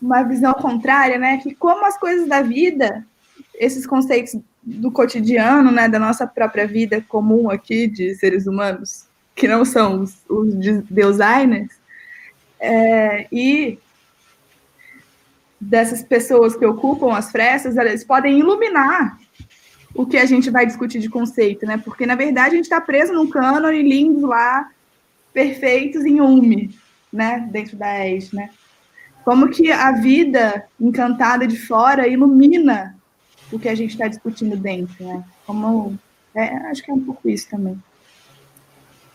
uma visão contrária, né? Que como as coisas da vida, esses conceitos do cotidiano, né, da nossa própria vida comum aqui de seres humanos, que não são os, os designers, é, e dessas pessoas que ocupam as frestas, elas podem iluminar o que a gente vai discutir de conceito, né? Porque, na verdade, a gente está preso num cânone lindos lá, perfeitos em UME, né? Dentro da ES, né? Como que a vida encantada de fora ilumina o que a gente está discutindo dentro, né? Como... É, acho que é um pouco isso também.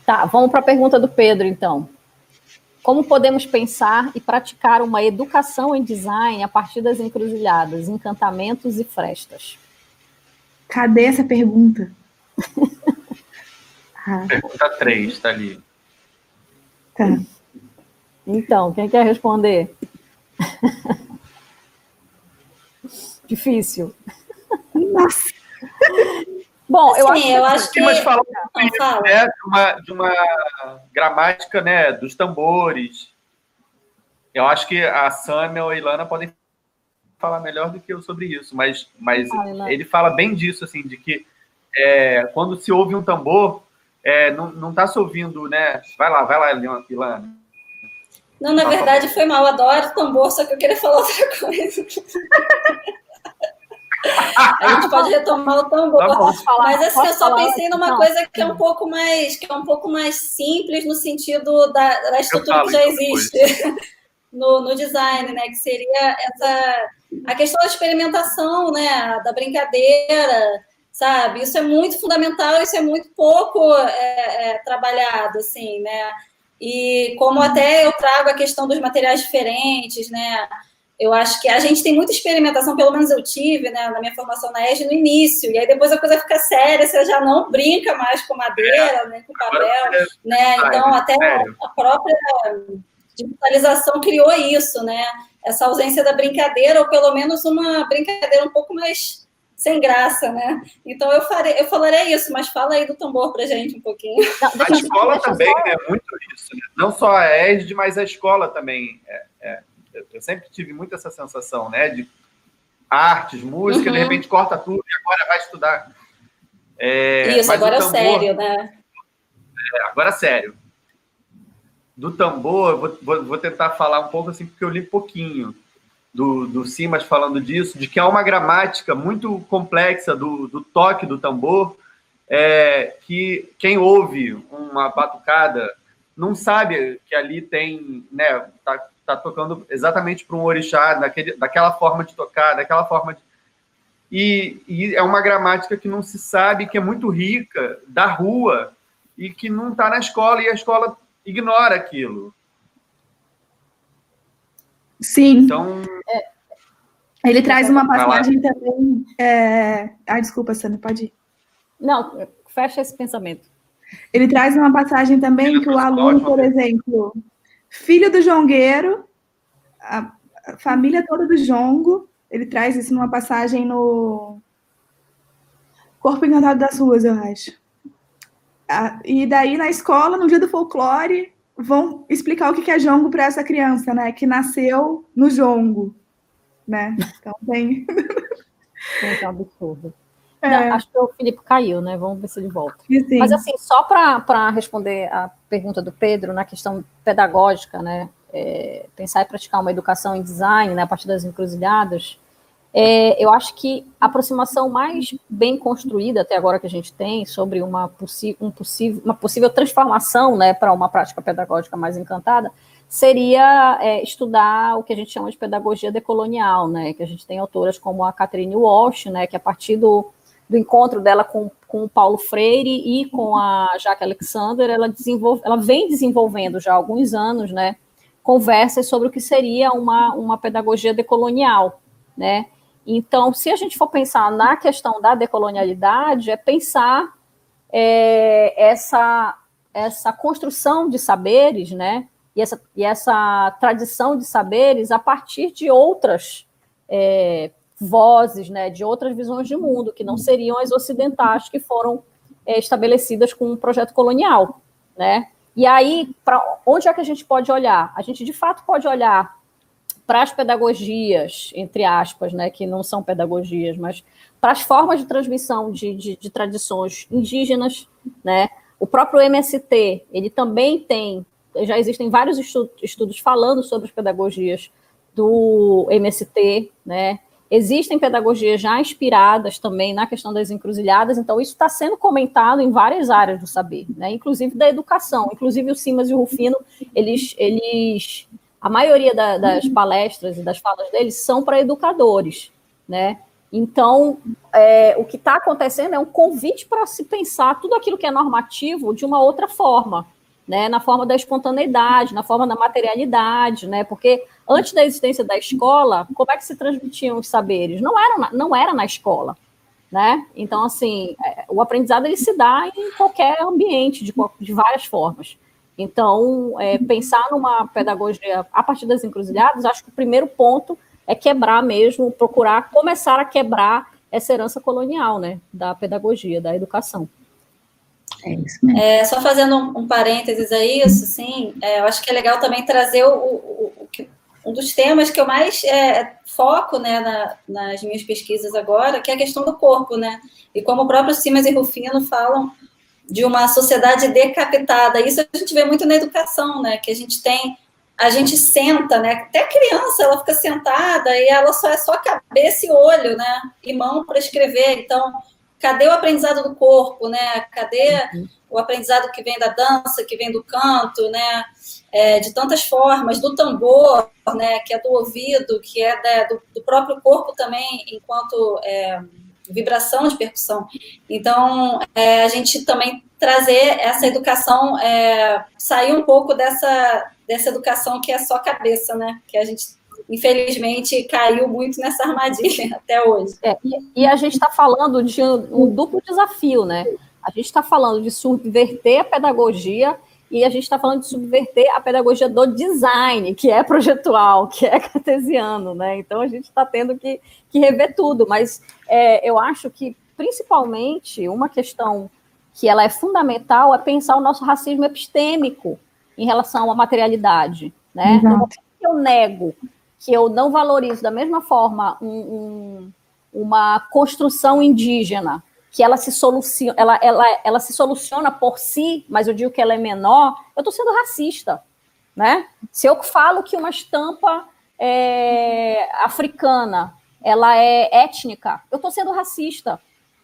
Tá, vamos para a pergunta do Pedro, então. Como podemos pensar e praticar uma educação em design a partir das encruzilhadas, encantamentos e frestas? Cadê essa pergunta? ah. Pergunta 3, tá ali. Tá. Então, quem quer responder? Difícil. Nossa. Bom, eu acho, eu acho que. Mas falar um pouco né, de, uma, de uma gramática né, dos tambores. Eu acho que a Sam ou a Ilana podem falar melhor do que eu sobre isso, mas, mas ah, ele fala bem disso, assim, de que é, quando se ouve um tambor, é, não está se ouvindo, né? Vai lá, vai lá, Ilana. Não, na verdade foi mal, adoro tambor, só que eu queria falar outra coisa. A gente pode retomar o tambor. Tá mas assim, eu só pensei numa coisa que é um pouco mais, que é um pouco mais simples no sentido da, da estrutura que já existe no, no design, né? Que seria essa a questão da experimentação, né, da brincadeira, sabe? Isso é muito fundamental, isso é muito pouco é, é, trabalhado, assim, né? E como até eu trago a questão dos materiais diferentes, né? Eu acho que a gente tem muita experimentação, pelo menos eu tive, né, na minha formação na ESG no início, e aí depois a coisa fica séria, você já não brinca mais com madeira, né, com papel, né? Então, até a própria digitalização criou isso, né? essa ausência da brincadeira, ou pelo menos uma brincadeira um pouco mais sem graça, né? Então eu farei, eu falarei isso, mas fala aí do tambor pra gente um pouquinho. a escola também é né, muito isso, né? não só a ESD, mas a escola também. É, é, eu sempre tive muito essa sensação, né? De artes, música, uhum. de repente corta tudo e agora vai estudar. É, isso, agora tambor, é sério, né? É, agora é sério do tambor, vou, vou, vou, tentar falar um pouco assim, porque eu li pouquinho do, do Simas falando disso, de que há uma gramática muito complexa do, do toque do tambor, é, que quem ouve uma batucada não sabe que ali tem, né, tá, tá tocando exatamente para um orixá, daquele, daquela forma de tocar, daquela forma de... E, e é uma gramática que não se sabe, que é muito rica, da rua, e que não está na escola, e a escola ignora aquilo. Sim. Então. É, ele traz uma passagem também. É... Ah, desculpa, Sandra, pode ir. Não, fecha esse pensamento. Ele traz uma passagem também que o aluno, por exemplo, filho do jongueiro, a família toda do jongo, ele traz isso numa passagem no Corpo Encantado das Ruas, eu acho. E daí, na escola, no dia do folclore, vão explicar o que é jongo para essa criança, né? Que nasceu no jongo, né? Então tem. É um absurdo. É. Não, acho que o Felipe caiu, né? Vamos ver se ele volta. Sim. Mas assim, só para responder a pergunta do Pedro na questão pedagógica, né? É, pensar e praticar uma educação em design, né, a partir das encruzilhadas, É, eu acho que a aproximação mais bem construída até agora que a gente tem sobre uma, um possível, uma possível transformação né, para uma prática pedagógica mais encantada seria é, estudar o que a gente chama de pedagogia decolonial, né, que a gente tem autoras como a Catherine Walsh, né, que a partir do, do encontro dela com, com o Paulo Freire e com a Jacques Alexander, ela, desenvolve, ela vem desenvolvendo já há alguns anos, né, conversas sobre o que seria uma, uma pedagogia decolonial, né, então, se a gente for pensar na questão da decolonialidade, é pensar é, essa, essa construção de saberes, né? E essa, e essa tradição de saberes a partir de outras é, vozes, né? De outras visões de mundo, que não seriam as ocidentais que foram é, estabelecidas com um projeto colonial, né? E aí, para onde é que a gente pode olhar? A gente, de fato, pode olhar para as pedagogias, entre aspas, né, que não são pedagogias, mas para as formas de transmissão de, de, de, tradições indígenas, né? O próprio MST, ele também tem, já existem vários estudos falando sobre as pedagogias do MST, né? Existem pedagogias já inspiradas também na questão das encruzilhadas, então isso está sendo comentado em várias áreas do saber, né? inclusive da educação. Inclusive o Simas e o Rufino, eles, eles a maioria da, das palestras e das falas deles são para educadores, né? Então, é, o que está acontecendo é um convite para se pensar tudo aquilo que é normativo de uma outra forma, né? Na forma da espontaneidade, na forma da materialidade, né? Porque antes da existência da escola, como é que se transmitiam os saberes? Não era na, não era na escola, né? Então, assim, é, o aprendizado ele se dá em qualquer ambiente, de, de várias formas. Então, é, pensar numa pedagogia a partir das encruzilhadas, acho que o primeiro ponto é quebrar mesmo, procurar começar a quebrar essa herança colonial, né, da pedagogia, da educação. É isso mesmo. É, só fazendo um, um parênteses a isso, sim, é, eu acho que é legal também trazer o, o, o um dos temas que eu mais é, foco né, na, nas minhas pesquisas agora, que é a questão do corpo, né? E como o próprio Simas e Rufino falam de uma sociedade decapitada. Isso a gente vê muito na educação, né? Que a gente tem, a gente senta, né? Até a criança, ela fica sentada e ela só é só cabeça e olho, né? E mão para escrever. Então, cadê o aprendizado do corpo, né? Cadê o aprendizado que vem da dança, que vem do canto, né? É, de tantas formas, do tambor, né? Que é do ouvido, que é da, do, do, próprio corpo também, enquanto é, vibração de percussão. Então, é, a gente também trazer essa educação, é, sair um pouco dessa, dessa educação que é só cabeça, né? Que a gente, infelizmente, caiu muito nessa armadilha até hoje. É, e, e, a gente está falando de um, um duplo desafio, né? A gente está falando de subverter a pedagogia e a gente está falando de subverter a pedagogia do design, que é projetual, que é cartesiano, né? Então a gente está tendo que, que, rever tudo, mas é, eu acho que principalmente uma questão que ela é fundamental é pensar o nosso racismo epistêmico em relação à materialidade, né? Momento que eu nego, que eu não valorizo da mesma forma um, um, uma construção indígena que ela se soluciona, ela, ela, ela se soluciona por si, mas eu digo que ela é menor, eu estou sendo racista, né? Se eu falo que uma estampa é, africana ela é étnica, eu estou sendo racista,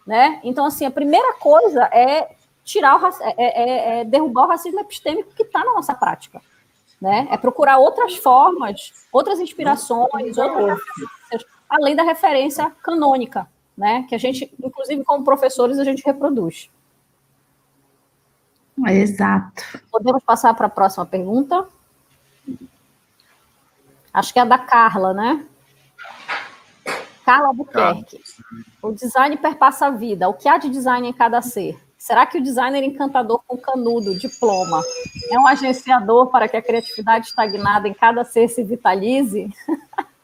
né? Então assim, a primeira coisa é tirar o é, é, é derrubar o racismo epistêmico que está na nossa prática, né? É procurar outras formas, outras inspirações, outras além da referência canônica né? Que a gente, inclusive como professores, a gente reproduz. Exato. Podemos passar para a próxima pergunta? Acho que é a da Carla, né? Carla Albuquerque. O design perpassa a vida. O que há de design em cada ser? Será que o designer encantador com canudo, diploma, é um agenciador para que a criatividade estagnada em cada ser se vitalize?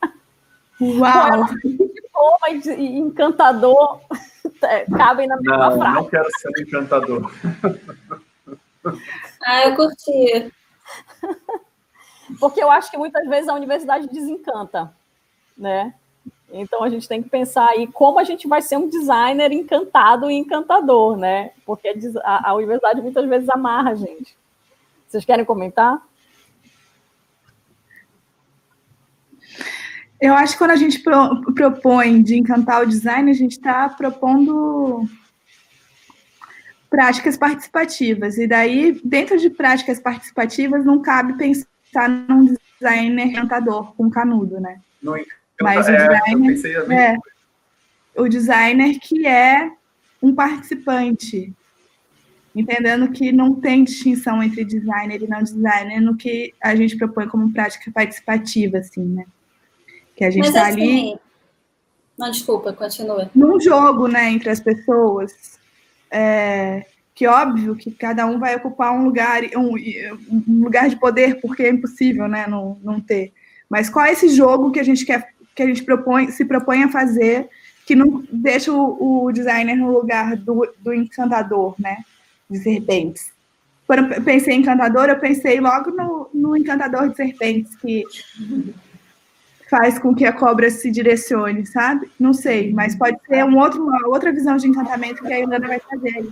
Uau! diploma e encantador é, cabem na mesma não, frase. Não quero ser um encantador. ah, eu curti. Porque eu acho que muitas vezes a universidade desencanta, né? Então a gente tem que pensar aí como a gente vai ser um designer encantado e encantador, né? Porque a, a universidade muitas vezes amarra a gente. Vocês querem comentar? Eu acho que quando a gente pro, propõe de encantar o design, a gente está propondo práticas participativas. E daí, dentro de práticas participativas, não cabe pensar num designer encantador com canudo, né? No, Mas o designer, é, o designer que é um participante, entendendo que não tem distinção entre designer e não designer no que a gente propõe como prática participativa, assim, né? Que a gente está assim, ali. Não, desculpa, continua. Num jogo, né, entre as pessoas. É, que óbvio que cada um vai ocupar um lugar, um, um, lugar de poder, porque é impossível, né, não, não ter. Mas qual é esse jogo que a gente quer, que a gente propõe, se propõe a fazer, que não deixa o, o designer no lugar do, do encantador, né, de serpentes. Quando eu pensei em encantador, eu pensei logo no, no encantador de serpentes, que faz com que a cobra se direcione, sabe? Não sei, mas pode ser um outro, uma outra visão de encantamento que a Ilana vai fazer.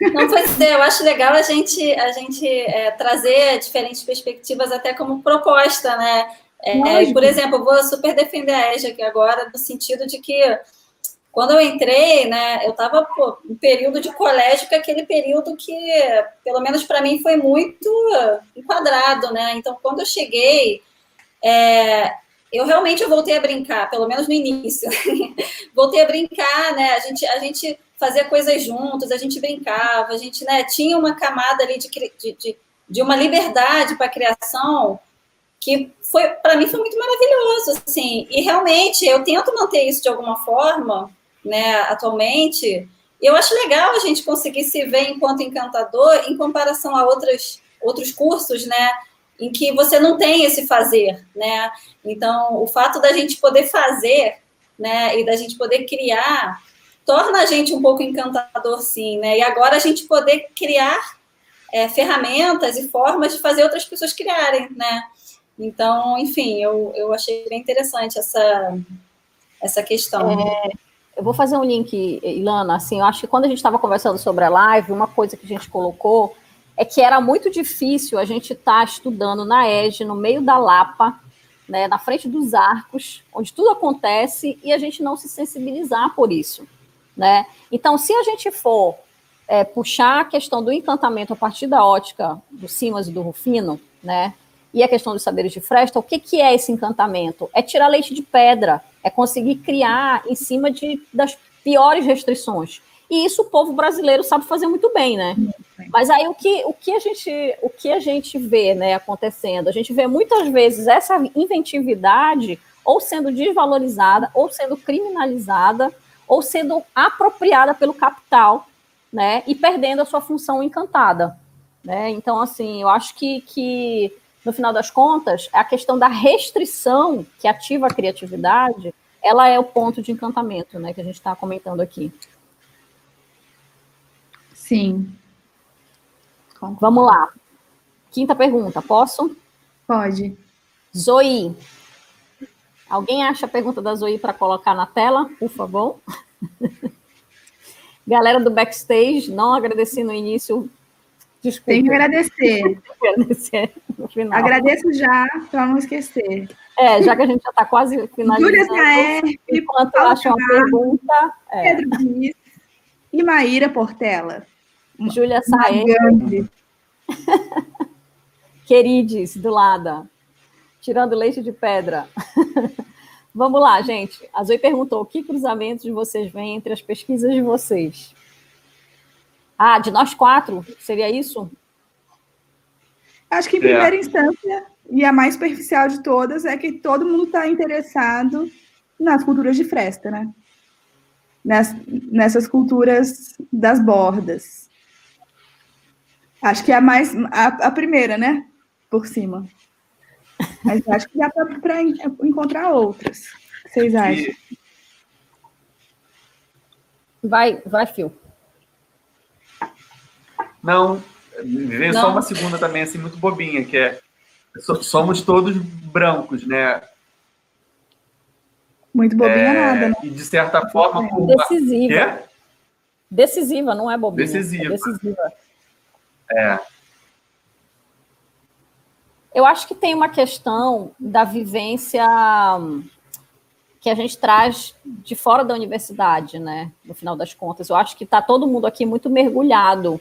Não, pois é, eu acho legal a gente, a gente é, trazer diferentes perspectivas até como proposta, né? É, por exemplo, eu vou super defender a EJA aqui agora, no sentido de que quando eu entrei, né, eu estava em período de colégio, que é aquele período que, pelo menos para mim, foi muito enquadrado, né? Então, quando eu cheguei, é, eu realmente voltei a brincar, pelo menos no início. voltei a brincar, né? A gente, a gente fazia coisas juntos, a gente brincava, a gente né, tinha uma camada ali de, de, de uma liberdade para a criação que foi para mim foi muito maravilhoso, assim. E realmente eu tento manter isso de alguma forma, né, atualmente. Eu acho legal a gente conseguir se ver enquanto encantador em comparação a outras, outros cursos, né, em que você não tem esse fazer, né? Então, o fato da gente poder fazer, né, e da gente poder criar, torna a gente um pouco encantador, sim, né? E agora a gente poder criar é, ferramentas e formas de fazer outras pessoas criarem, né? Então, enfim, eu, eu achei bem interessante essa, essa questão. É, eu vou fazer um link, Ilana, assim, eu acho que quando a gente estava conversando sobre a live, uma coisa que a gente colocou é que era muito difícil a gente estar tá estudando na EGE, no meio da Lapa, né, na frente dos arcos, onde tudo acontece, e a gente não se sensibilizar por isso. Né? Então, se a gente for é, puxar a questão do encantamento a partir da ótica do Simas e do Rufino, né, e a questão dos saberes de Fresta, o que, que é esse encantamento? É tirar leite de pedra, é conseguir criar em cima de, das piores restrições. E isso o povo brasileiro sabe fazer muito bem, né? Mas aí o que, o que, a, gente, o que a gente vê né, acontecendo? A gente vê muitas vezes essa inventividade ou sendo desvalorizada, ou sendo criminalizada, ou sendo apropriada pelo capital, né? E perdendo a sua função encantada. Né? Então, assim, eu acho que, que no final das contas, a questão da restrição que ativa a criatividade, ela é o ponto de encantamento, né, que a gente está comentando aqui. Sim. Vamos lá. Quinta pergunta, posso? Pode. Zoe. Alguém acha a pergunta da Zoe para colocar na tela, por favor? Galera do backstage, não agradeci no início, Desculpa. Tem que agradecer. agradecer no final. Agradeço já, para não esquecer. É, já que a gente já está quase finalizando. Júlia Saer, enquanto eu acho uma pergunta. É. Pedro Dias e Maíra Portela. Júlia Saer. Querides, do lado. Tirando leite de pedra. Vamos lá, gente. A Zoe perguntou: que cruzamentos vocês veem entre as pesquisas de vocês? Ah, de nós quatro, seria isso? Acho que em primeira é. instância, e a mais superficial de todas, é que todo mundo está interessado nas culturas de fresta, né? nessas culturas das bordas. Acho que é a mais a, a primeira, né? Por cima. Mas acho que dá para encontrar outras. O que vocês acham? Vai, vai, Fio. Não, veio Não. só uma segunda também, assim, muito bobinha, que é somos todos brancos, né? Muito bobinha é, nada, né? E de certa forma... Por... Decisiva. Decisiva, não é bobinha. Decisiva. É decisiva. É. Eu acho que tem uma questão da vivência que a gente traz de fora da universidade, né? No final das contas, eu acho que está todo mundo aqui muito mergulhado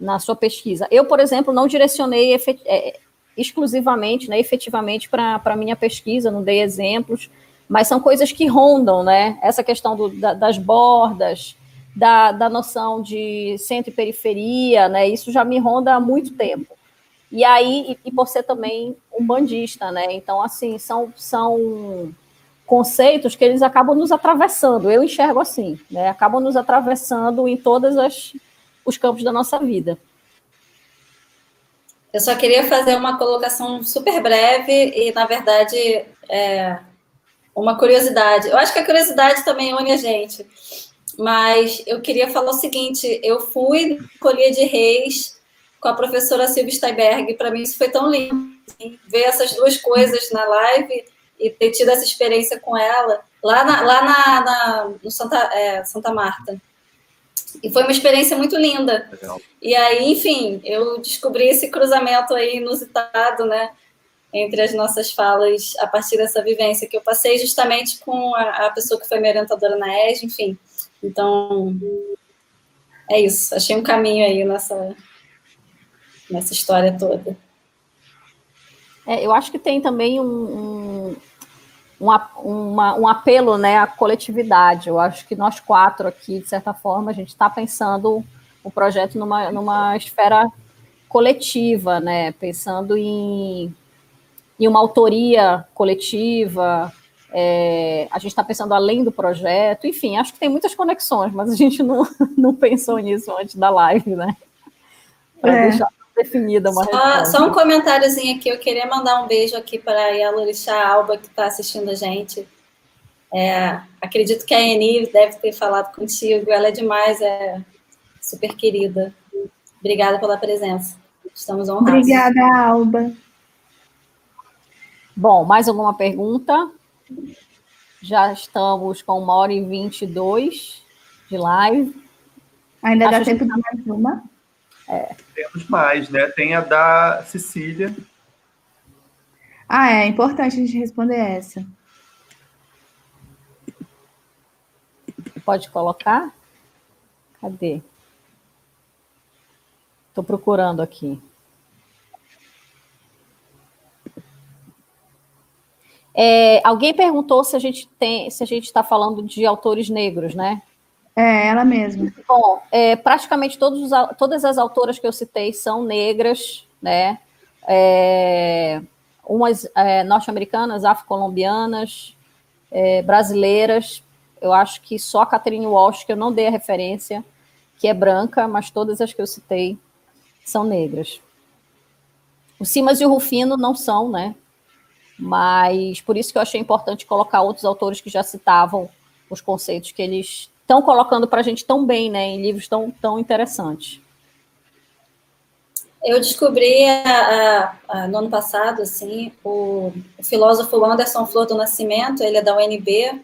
na sua pesquisa. Eu, por exemplo, não direcionei é, exclusivamente, né, efetivamente para a minha pesquisa, não dei exemplos, mas são coisas que rondam, né? Essa questão do, da, das bordas, da, da noção de centro e periferia, né? Isso já me ronda há muito tempo. E aí, e, e por ser também um bandista, né? Então, assim, são, são conceitos que eles acabam nos atravessando. Eu enxergo assim, né? Acabam nos atravessando em todos os campos da nossa vida. Eu só queria fazer uma colocação super breve e, na verdade, é, uma curiosidade. Eu acho que a curiosidade também une a gente. Mas eu queria falar o seguinte: eu fui Colher de Reis com a professora Silvia Steinberg. Para mim, isso foi tão lindo. Assim, ver essas duas coisas na live e ter tido essa experiência com ela lá na, lá na, na no Santa, é, Santa Marta. E foi uma experiência muito linda. Legal. E aí, enfim, eu descobri esse cruzamento aí inusitado, né? Entre as nossas falas a partir dessa vivência que eu passei justamente com a, a pessoa que foi minha orientadora na ES, enfim. Então, é isso. Achei um caminho aí nessa, nessa história toda. É, eu acho que tem também um, um, um, uma, um apelo né, à coletividade. Eu acho que nós quatro aqui, de certa forma, a gente está pensando o projeto numa, numa esfera coletiva, né, pensando em, em uma autoria coletiva, é, a gente está pensando além do projeto, enfim, acho que tem muitas conexões, mas a gente não, não pensou nisso antes da live, né? Para é. deixar definida uma só, só, um comentáriozinho aqui, eu queria mandar um beijo aqui para a Yalorixá Alba, que está assistindo a gente. É, acredito que a Eni deve ter falado contigo, ela é demais, é super querida. Obrigada pela presença. Estamos honrados. Obrigada, Alba. Bom, mais alguma pergunta? Já estamos com uma hora e vinte e dois de live. Ainda Acho dá tempo de mais uma? É. Temos mais, né? Tem a da Cecília. Ah, é importante a gente responder essa. Pode colocar? Cadê? Estou procurando aqui. É, alguém perguntou se a gente tem, se a gente está falando de autores negros, né? É, ela mesma. Bom, é, praticamente todos os, todas as autoras que eu citei são negras, né? É, umas é, norte-americanas, afro-colombianas, é, brasileiras. Eu acho que só a Catherine Walsh, que eu não dei a referência, que é branca, mas todas as que eu citei são negras. O Simas e o Rufino não são, né? Mas por isso que eu achei importante colocar outros autores que já citavam os conceitos que eles estão colocando para a gente tão bem, né, em livros tão, tão interessantes. Eu descobri a, a, a, no ano passado, assim, o, o, filósofo Anderson Flor do Nascimento, ele é da UNB,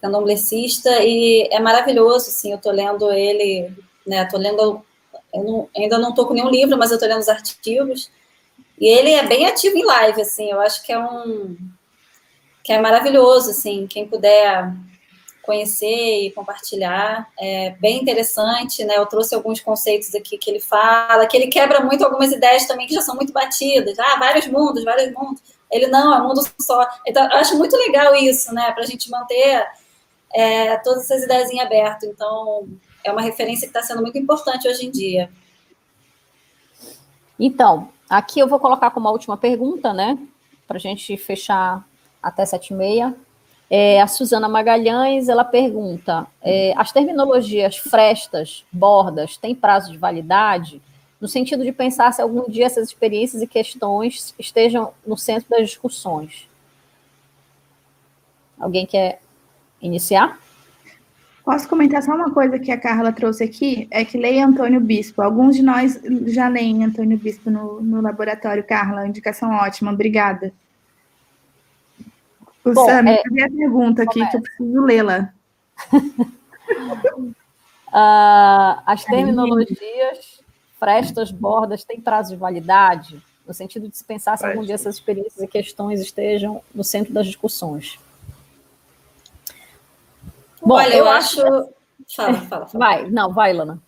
candomblessista, e é maravilhoso, assim, eu estou lendo ele, né, estou lendo, não, ainda não estou com nenhum livro, mas eu estou lendo os artigos, e ele é bem ativo em live, assim, eu acho que é um, que é maravilhoso, assim, quem puder conhecer e compartilhar. É bem interessante, né? Eu trouxe alguns conceitos aqui que ele fala, que ele quebra muito algumas ideias também que já são muito batidas. Ah, vários mundos, vários mundos. Ele não, é um mundo só. Então, eu acho muito legal isso, né? Para a gente manter é, todas essas ideias em aberto. Então, é uma referência que está sendo muito importante hoje em dia. Então, aqui eu vou colocar como a última pergunta, né? Para a gente fechar até sete e meia. É, a Suzana Magalhães, ela pergunta, é, as terminologias frestas, bordas, têm prazo de validade? No sentido de pensar se algum dia essas experiências e questões estejam no centro das discussões. Alguém quer iniciar? Posso comentar só uma coisa que a Carla trouxe aqui? É que leia Antônio Bispo. Alguns de nós já leem Antônio Bispo no, no laboratório. Carla, indicação ótima. Obrigada. O Bom, Sam, é... a pergunta aqui Começa. que eu preciso lê-la. uh, as terminologias, frestas, bordas, têm prazo de validade? no sentido de se pensar se algum dia essas experiências e questões estejam no centro das discussões. Bom, Olha, eu, eu acho. Fala, fala, fala. Vai, não, vai, Lana.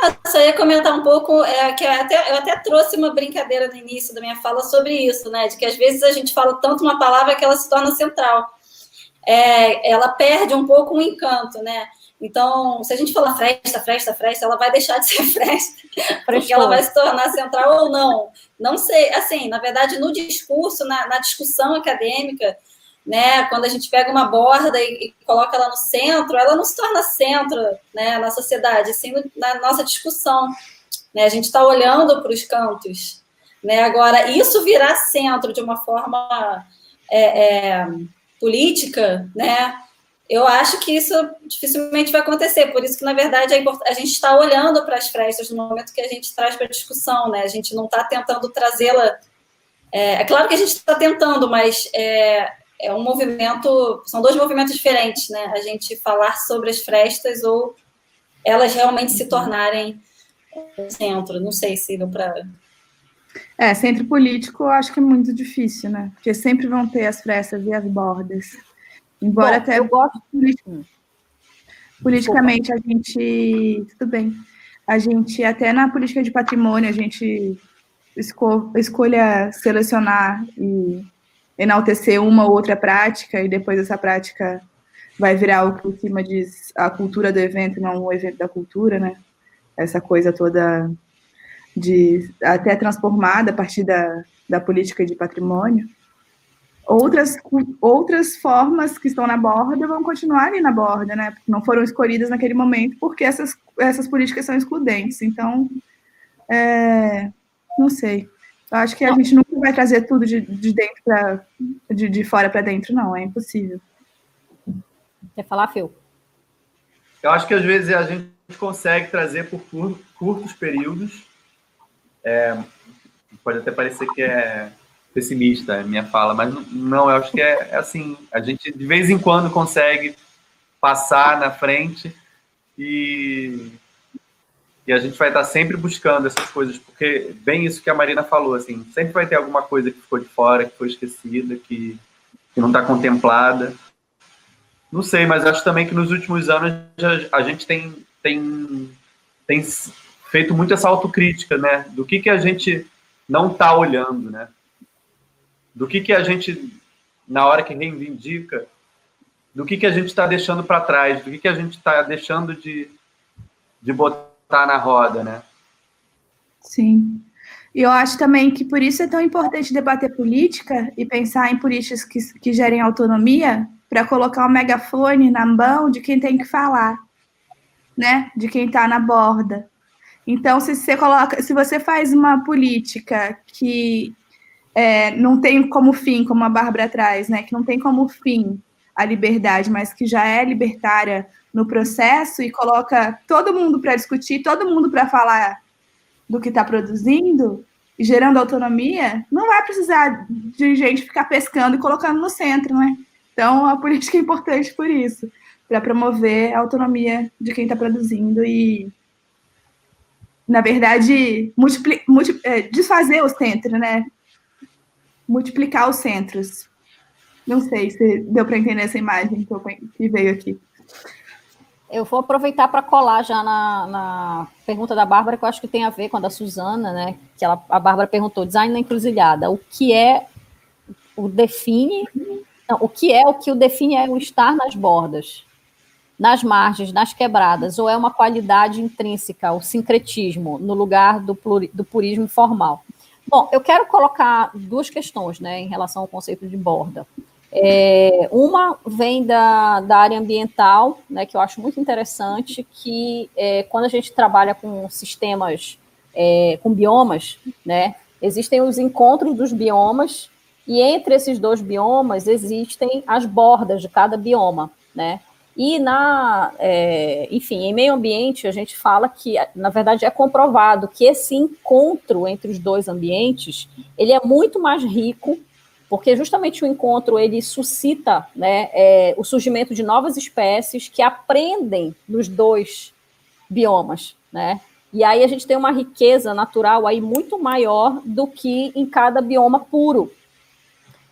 Ah, só ia comentar um pouco, é, que eu até, eu até trouxe uma brincadeira no início da minha fala sobre isso, né? De que às vezes a gente fala tanto uma palavra que ela se torna central. É, ela perde um pouco o encanto, né? Então, se a gente falar fresta, fresta, fresta, ela vai deixar de ser fresta, porque ela vai se tornar central ou não. Não sei, assim, na verdade, no discurso, na, na discussão acadêmica, né, quando a gente pega uma borda e, e, coloca ela no centro, ela não se torna centro né, na sociedade, sim na nossa discussão. Né? A gente está olhando para os cantos. Né? Agora, isso virar centro de uma forma é, é, política, né? eu acho que isso dificilmente vai acontecer. Por isso que, na verdade, a gente está olhando para as frestas no momento que a gente traz para a discussão, né? A gente não está tentando trazê-la. É, é, claro que a gente está tentando, mas é, é um movimento, são dois movimentos diferentes, né? A gente falar sobre as frestas ou elas realmente se tornarem centro. Não sei se deu para. É, centro político eu acho que é muito difícil, né? Porque sempre vão ter as frestas e as bordas. Embora Bom, até eu gosto politicamente a gente tudo bem. A gente até na política de patrimônio a gente esco, escolha selecionar e enaltecer uma ou outra prática e depois essa prática vai virar o que o cima diz a cultura do evento, não o evento da cultura, né? Essa coisa toda de até transformada a partir da, da política de patrimônio outras, outras formas que estão na borda vão continuar ali na borda, né? Não foram escolhidas naquele momento porque essas, essas políticas são excludentes. Então, é, não sei. Eu acho que a gente nunca vai trazer tudo de, de dentro para de, de fora para dentro, não, é impossível. Quer falar, Phil? Eu acho que às vezes a gente consegue trazer por curtos períodos. É, pode até parecer que é pessimista a minha fala, mas não, eu acho que é, é, assim, a gente de vez em quando consegue passar na frente e, e a gente vai estar sempre buscando essas coisas, porque bem isso que a Marina falou, assim, sempre vai ter alguma coisa que ficou de fora, que foi esquecida, que, que não está contemplada. Não sei, mas acho também que nos últimos anos a, gente tem, tem, tem feito muito essa autocrítica, né? Do que, que a gente não está olhando, né? do que, que a gente, na hora que reivindica, do que, que a gente está deixando para trás, do que, que a gente está deixando de, de botar na roda, né? Sim. E eu acho também que por isso é tão importante debater política e pensar em políticas que, que gerem autonomia para colocar o um megafone na mão de quem tem que falar, né? De quem está na borda. Então, se você coloca, se você faz uma política que é, não tem como fim, como a Bárbara traz, né, que não tem como fim a liberdade, mas que já é libertária no processo e coloca todo mundo para discutir, todo mundo para falar do que está produzindo, gerando autonomia, não vai precisar de gente ficar pescando e colocando no centro, né? Então, a política é importante por isso, para promover a autonomia de quem está produzindo e, na verdade, multipli, multi, é, desfazer o centro, né? multiplicar os centros. Não sei se deu para entender essa imagem que, eu, que veio aqui. Eu vou aproveitar para colar já na, na, pergunta da Bárbara, que eu acho que tem a ver com a da Suzana, né? Que ela, a Bárbara perguntou: design na encruzilhada, o que é o define? Não, o que é o que o define é o estar nas bordas, nas margens, nas quebradas, ou é uma qualidade intrínseca, o sincretismo, no lugar do, pluri, do purismo formal? Bom, eu quero colocar duas questões né, em relação ao conceito de borda. É, uma vem da, da área ambiental, né, que eu acho muito interessante, que é, quando a gente trabalha com sistemas, é, com biomas, né, existem os encontros dos biomas, e entre esses dois biomas existem as bordas de cada bioma, né? E na, é, enfim, em meio ambiente a gente fala que, na verdade, é comprovado que esse encontro entre os dois ambientes ele é muito mais rico, porque justamente o encontro ele suscita né, é, o surgimento de novas espécies que aprendem nos dois biomas, né? E aí a gente tem uma riqueza natural aí muito maior do que em cada bioma puro.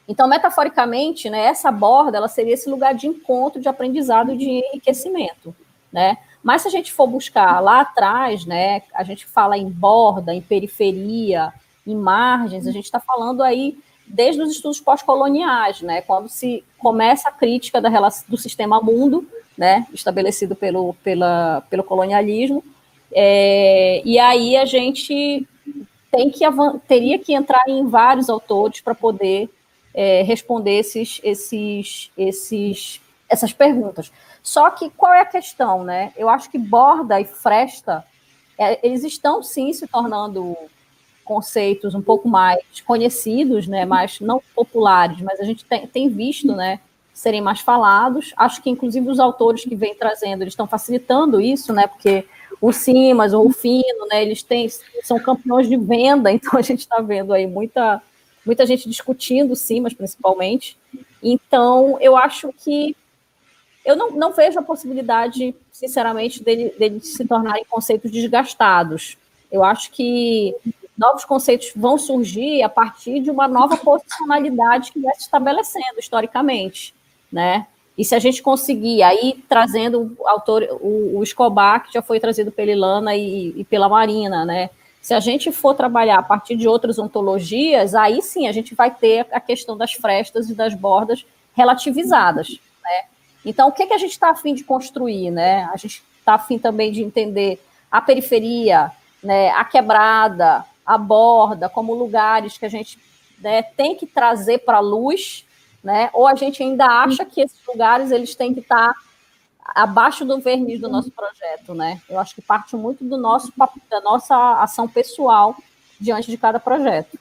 Então, metaforicamente, né, essa borda ela seria esse lugar de encontro, de aprendizado e de enriquecimento, né? Mas se a gente for buscar lá atrás, né, a gente fala em borda, em periferia, em margens, a gente está falando aí desde os estudos pós-coloniais, né, quando se começa a crítica da do sistema mundo, né, estabelecido pelo, pela, pelo colonialismo, é, e aí a gente tem que teria que entrar em vários autores para poder é, responder esses, esses, esses, essas perguntas. Só que qual é a questão, né? Eu acho que borda e fresta, é, eles estão sim se tornando conceitos um pouco mais conhecidos, né, mais não populares, mas a gente tem, tem visto, né, serem mais falados. Acho que inclusive os autores que vêm trazendo, eles estão facilitando isso, né, porque o Simas ou o Fino, né, eles têm, são campeões de venda, então a gente está vendo aí muita, muita gente discutindo o Simas, principalmente. Então, eu acho que eu não, não vejo a possibilidade, sinceramente, dele, dele se tornarem conceitos desgastados. Eu acho que novos conceitos vão surgir a partir de uma nova posicionalidade que vai se estabelecendo historicamente, né? E se a gente conseguir aí trazendo o autor, o, o Escobar, que já foi trazido pela Ilana e, e, pela Marina, né? Se a gente for trabalhar a partir de outras ontologias, aí sim a gente vai ter a questão das frestas e das bordas relativizadas, né? Então, o que, que a gente está afim de construir, né? A gente está afim também de entender a periferia, né, a quebrada, a borda, como lugares que a gente né, tem que trazer para a luz né? Ou a gente ainda acha que esses lugares eles têm que estar abaixo do verniz do nosso projeto, né? Eu acho que parte muito do nosso da nossa ação pessoal diante de cada projeto.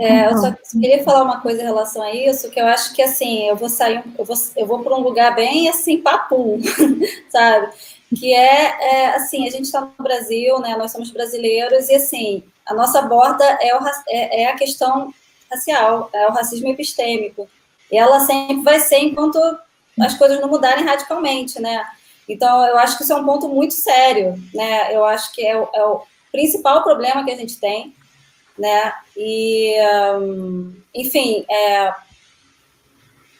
É, eu só queria falar uma coisa em relação a isso, que eu acho que assim, eu vou sair, eu vou, eu vou para um lugar bem assim, papum, sabe? Que é, é, assim, a gente está no Brasil, né? Nós somos brasileiros, e assim, a nossa borda é, o, é, é a questão racial, é o racismo epistêmico. E ela sempre vai ser enquanto as coisas não mudarem radicalmente, né? Então, eu acho que isso é um ponto muito sério, né? Eu acho que é o, é o principal problema que a gente tem, né? E, um, enfim, é,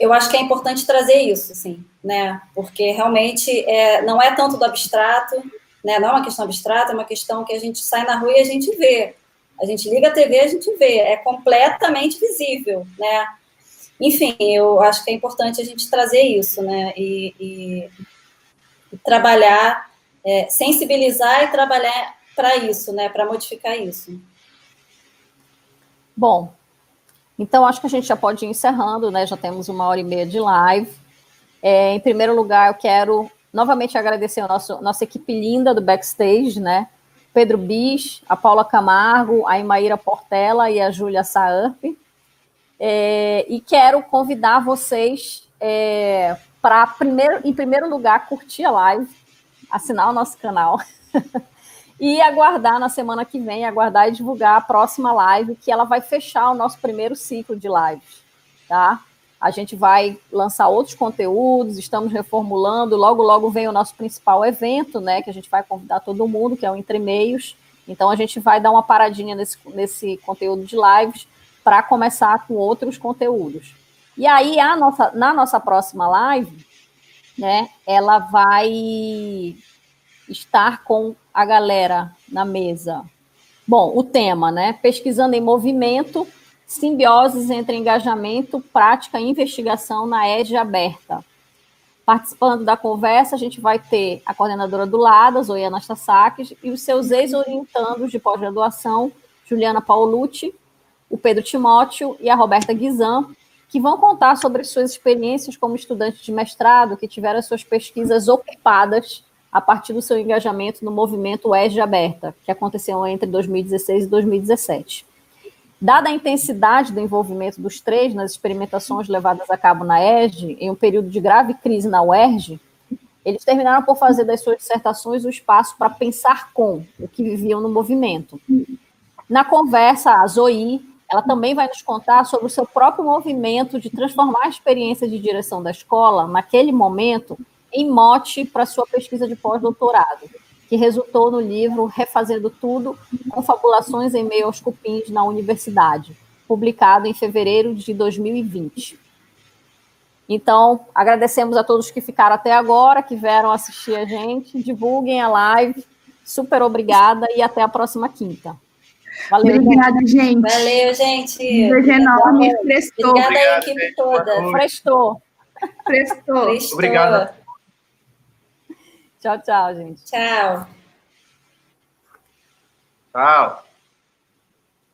eu acho que é importante trazer isso, assim, né? Porque realmente é, não é tanto do abstrato, né? Não é uma questão abstrata, é uma questão que a gente sai na rua e a gente vê. A gente liga a TV, a gente vê, é completamente visível, né? Enfim, eu acho que é importante a gente trazer isso, né? E, e, e trabalhar, é, sensibilizar e trabalhar para isso, né? Para modificar isso. Bom, então acho que a gente já pode ir encerrando, né? Já temos uma hora e meia de live. É, em primeiro lugar, eu quero novamente agradecer a nosso, nossa equipe linda do backstage, né? Pedro Bis, a Paula Camargo, a Imaíra Portela e a Júlia Saamp. É, e quero convidar vocês é, para, primeiro, em primeiro lugar, curtir a live, assinar o nosso canal e aguardar na semana que vem, aguardar e divulgar a próxima live, que ela vai fechar o nosso primeiro ciclo de lives, tá? A gente vai lançar outros conteúdos, estamos reformulando. Logo, logo vem o nosso principal evento, né? Que a gente vai convidar todo mundo, que é o Entre Meios. Então, a gente vai dar uma paradinha nesse, nesse conteúdo de lives para começar com outros conteúdos. E aí, a nossa, na nossa próxima live, né, ela vai estar com a galera na mesa. Bom, o tema, né? Pesquisando em movimento simbioses entre engajamento, prática e investigação na ED aberta. Participando da conversa, a gente vai ter a coordenadora do LADA, Zoe Anastasakis, e os seus ex-orientandos de pós-graduação, Juliana Paulucci, o Pedro Timóteo e a Roberta Guizan, que vão contar sobre suas experiências como estudantes de mestrado que tiveram suas pesquisas ocupadas a partir do seu engajamento no movimento ESG Aberta, que aconteceu entre 2016 e 2017. Dada a intensidade do envolvimento dos três nas experimentações levadas a cabo na ERJ, em um período de grave crise na UERJ, eles terminaram por fazer das suas dissertações o espaço para pensar com o que viviam no movimento. Na conversa, a Zoe, ela também vai nos contar sobre o seu próprio movimento de transformar a experiência de direção da escola, naquele momento, em mote para sua pesquisa de pós-doutorado, que resultou no livro Refazendo Tudo, Confabulações em Meio aos Cupins na Universidade, publicado em fevereiro de 2020. Então, agradecemos a todos que ficaram até agora, que vieram assistir a gente, divulguem a live, super obrigada e até a próxima quinta. Valeu, Obrigada, gente. Valeu, gente. beijo enorme. Prestou. Obrigada Obrigado, a equipe toda. Prestou. Prestou. Prestou. Obrigada. Tchau, tchau, gente. Tchau. Tchau.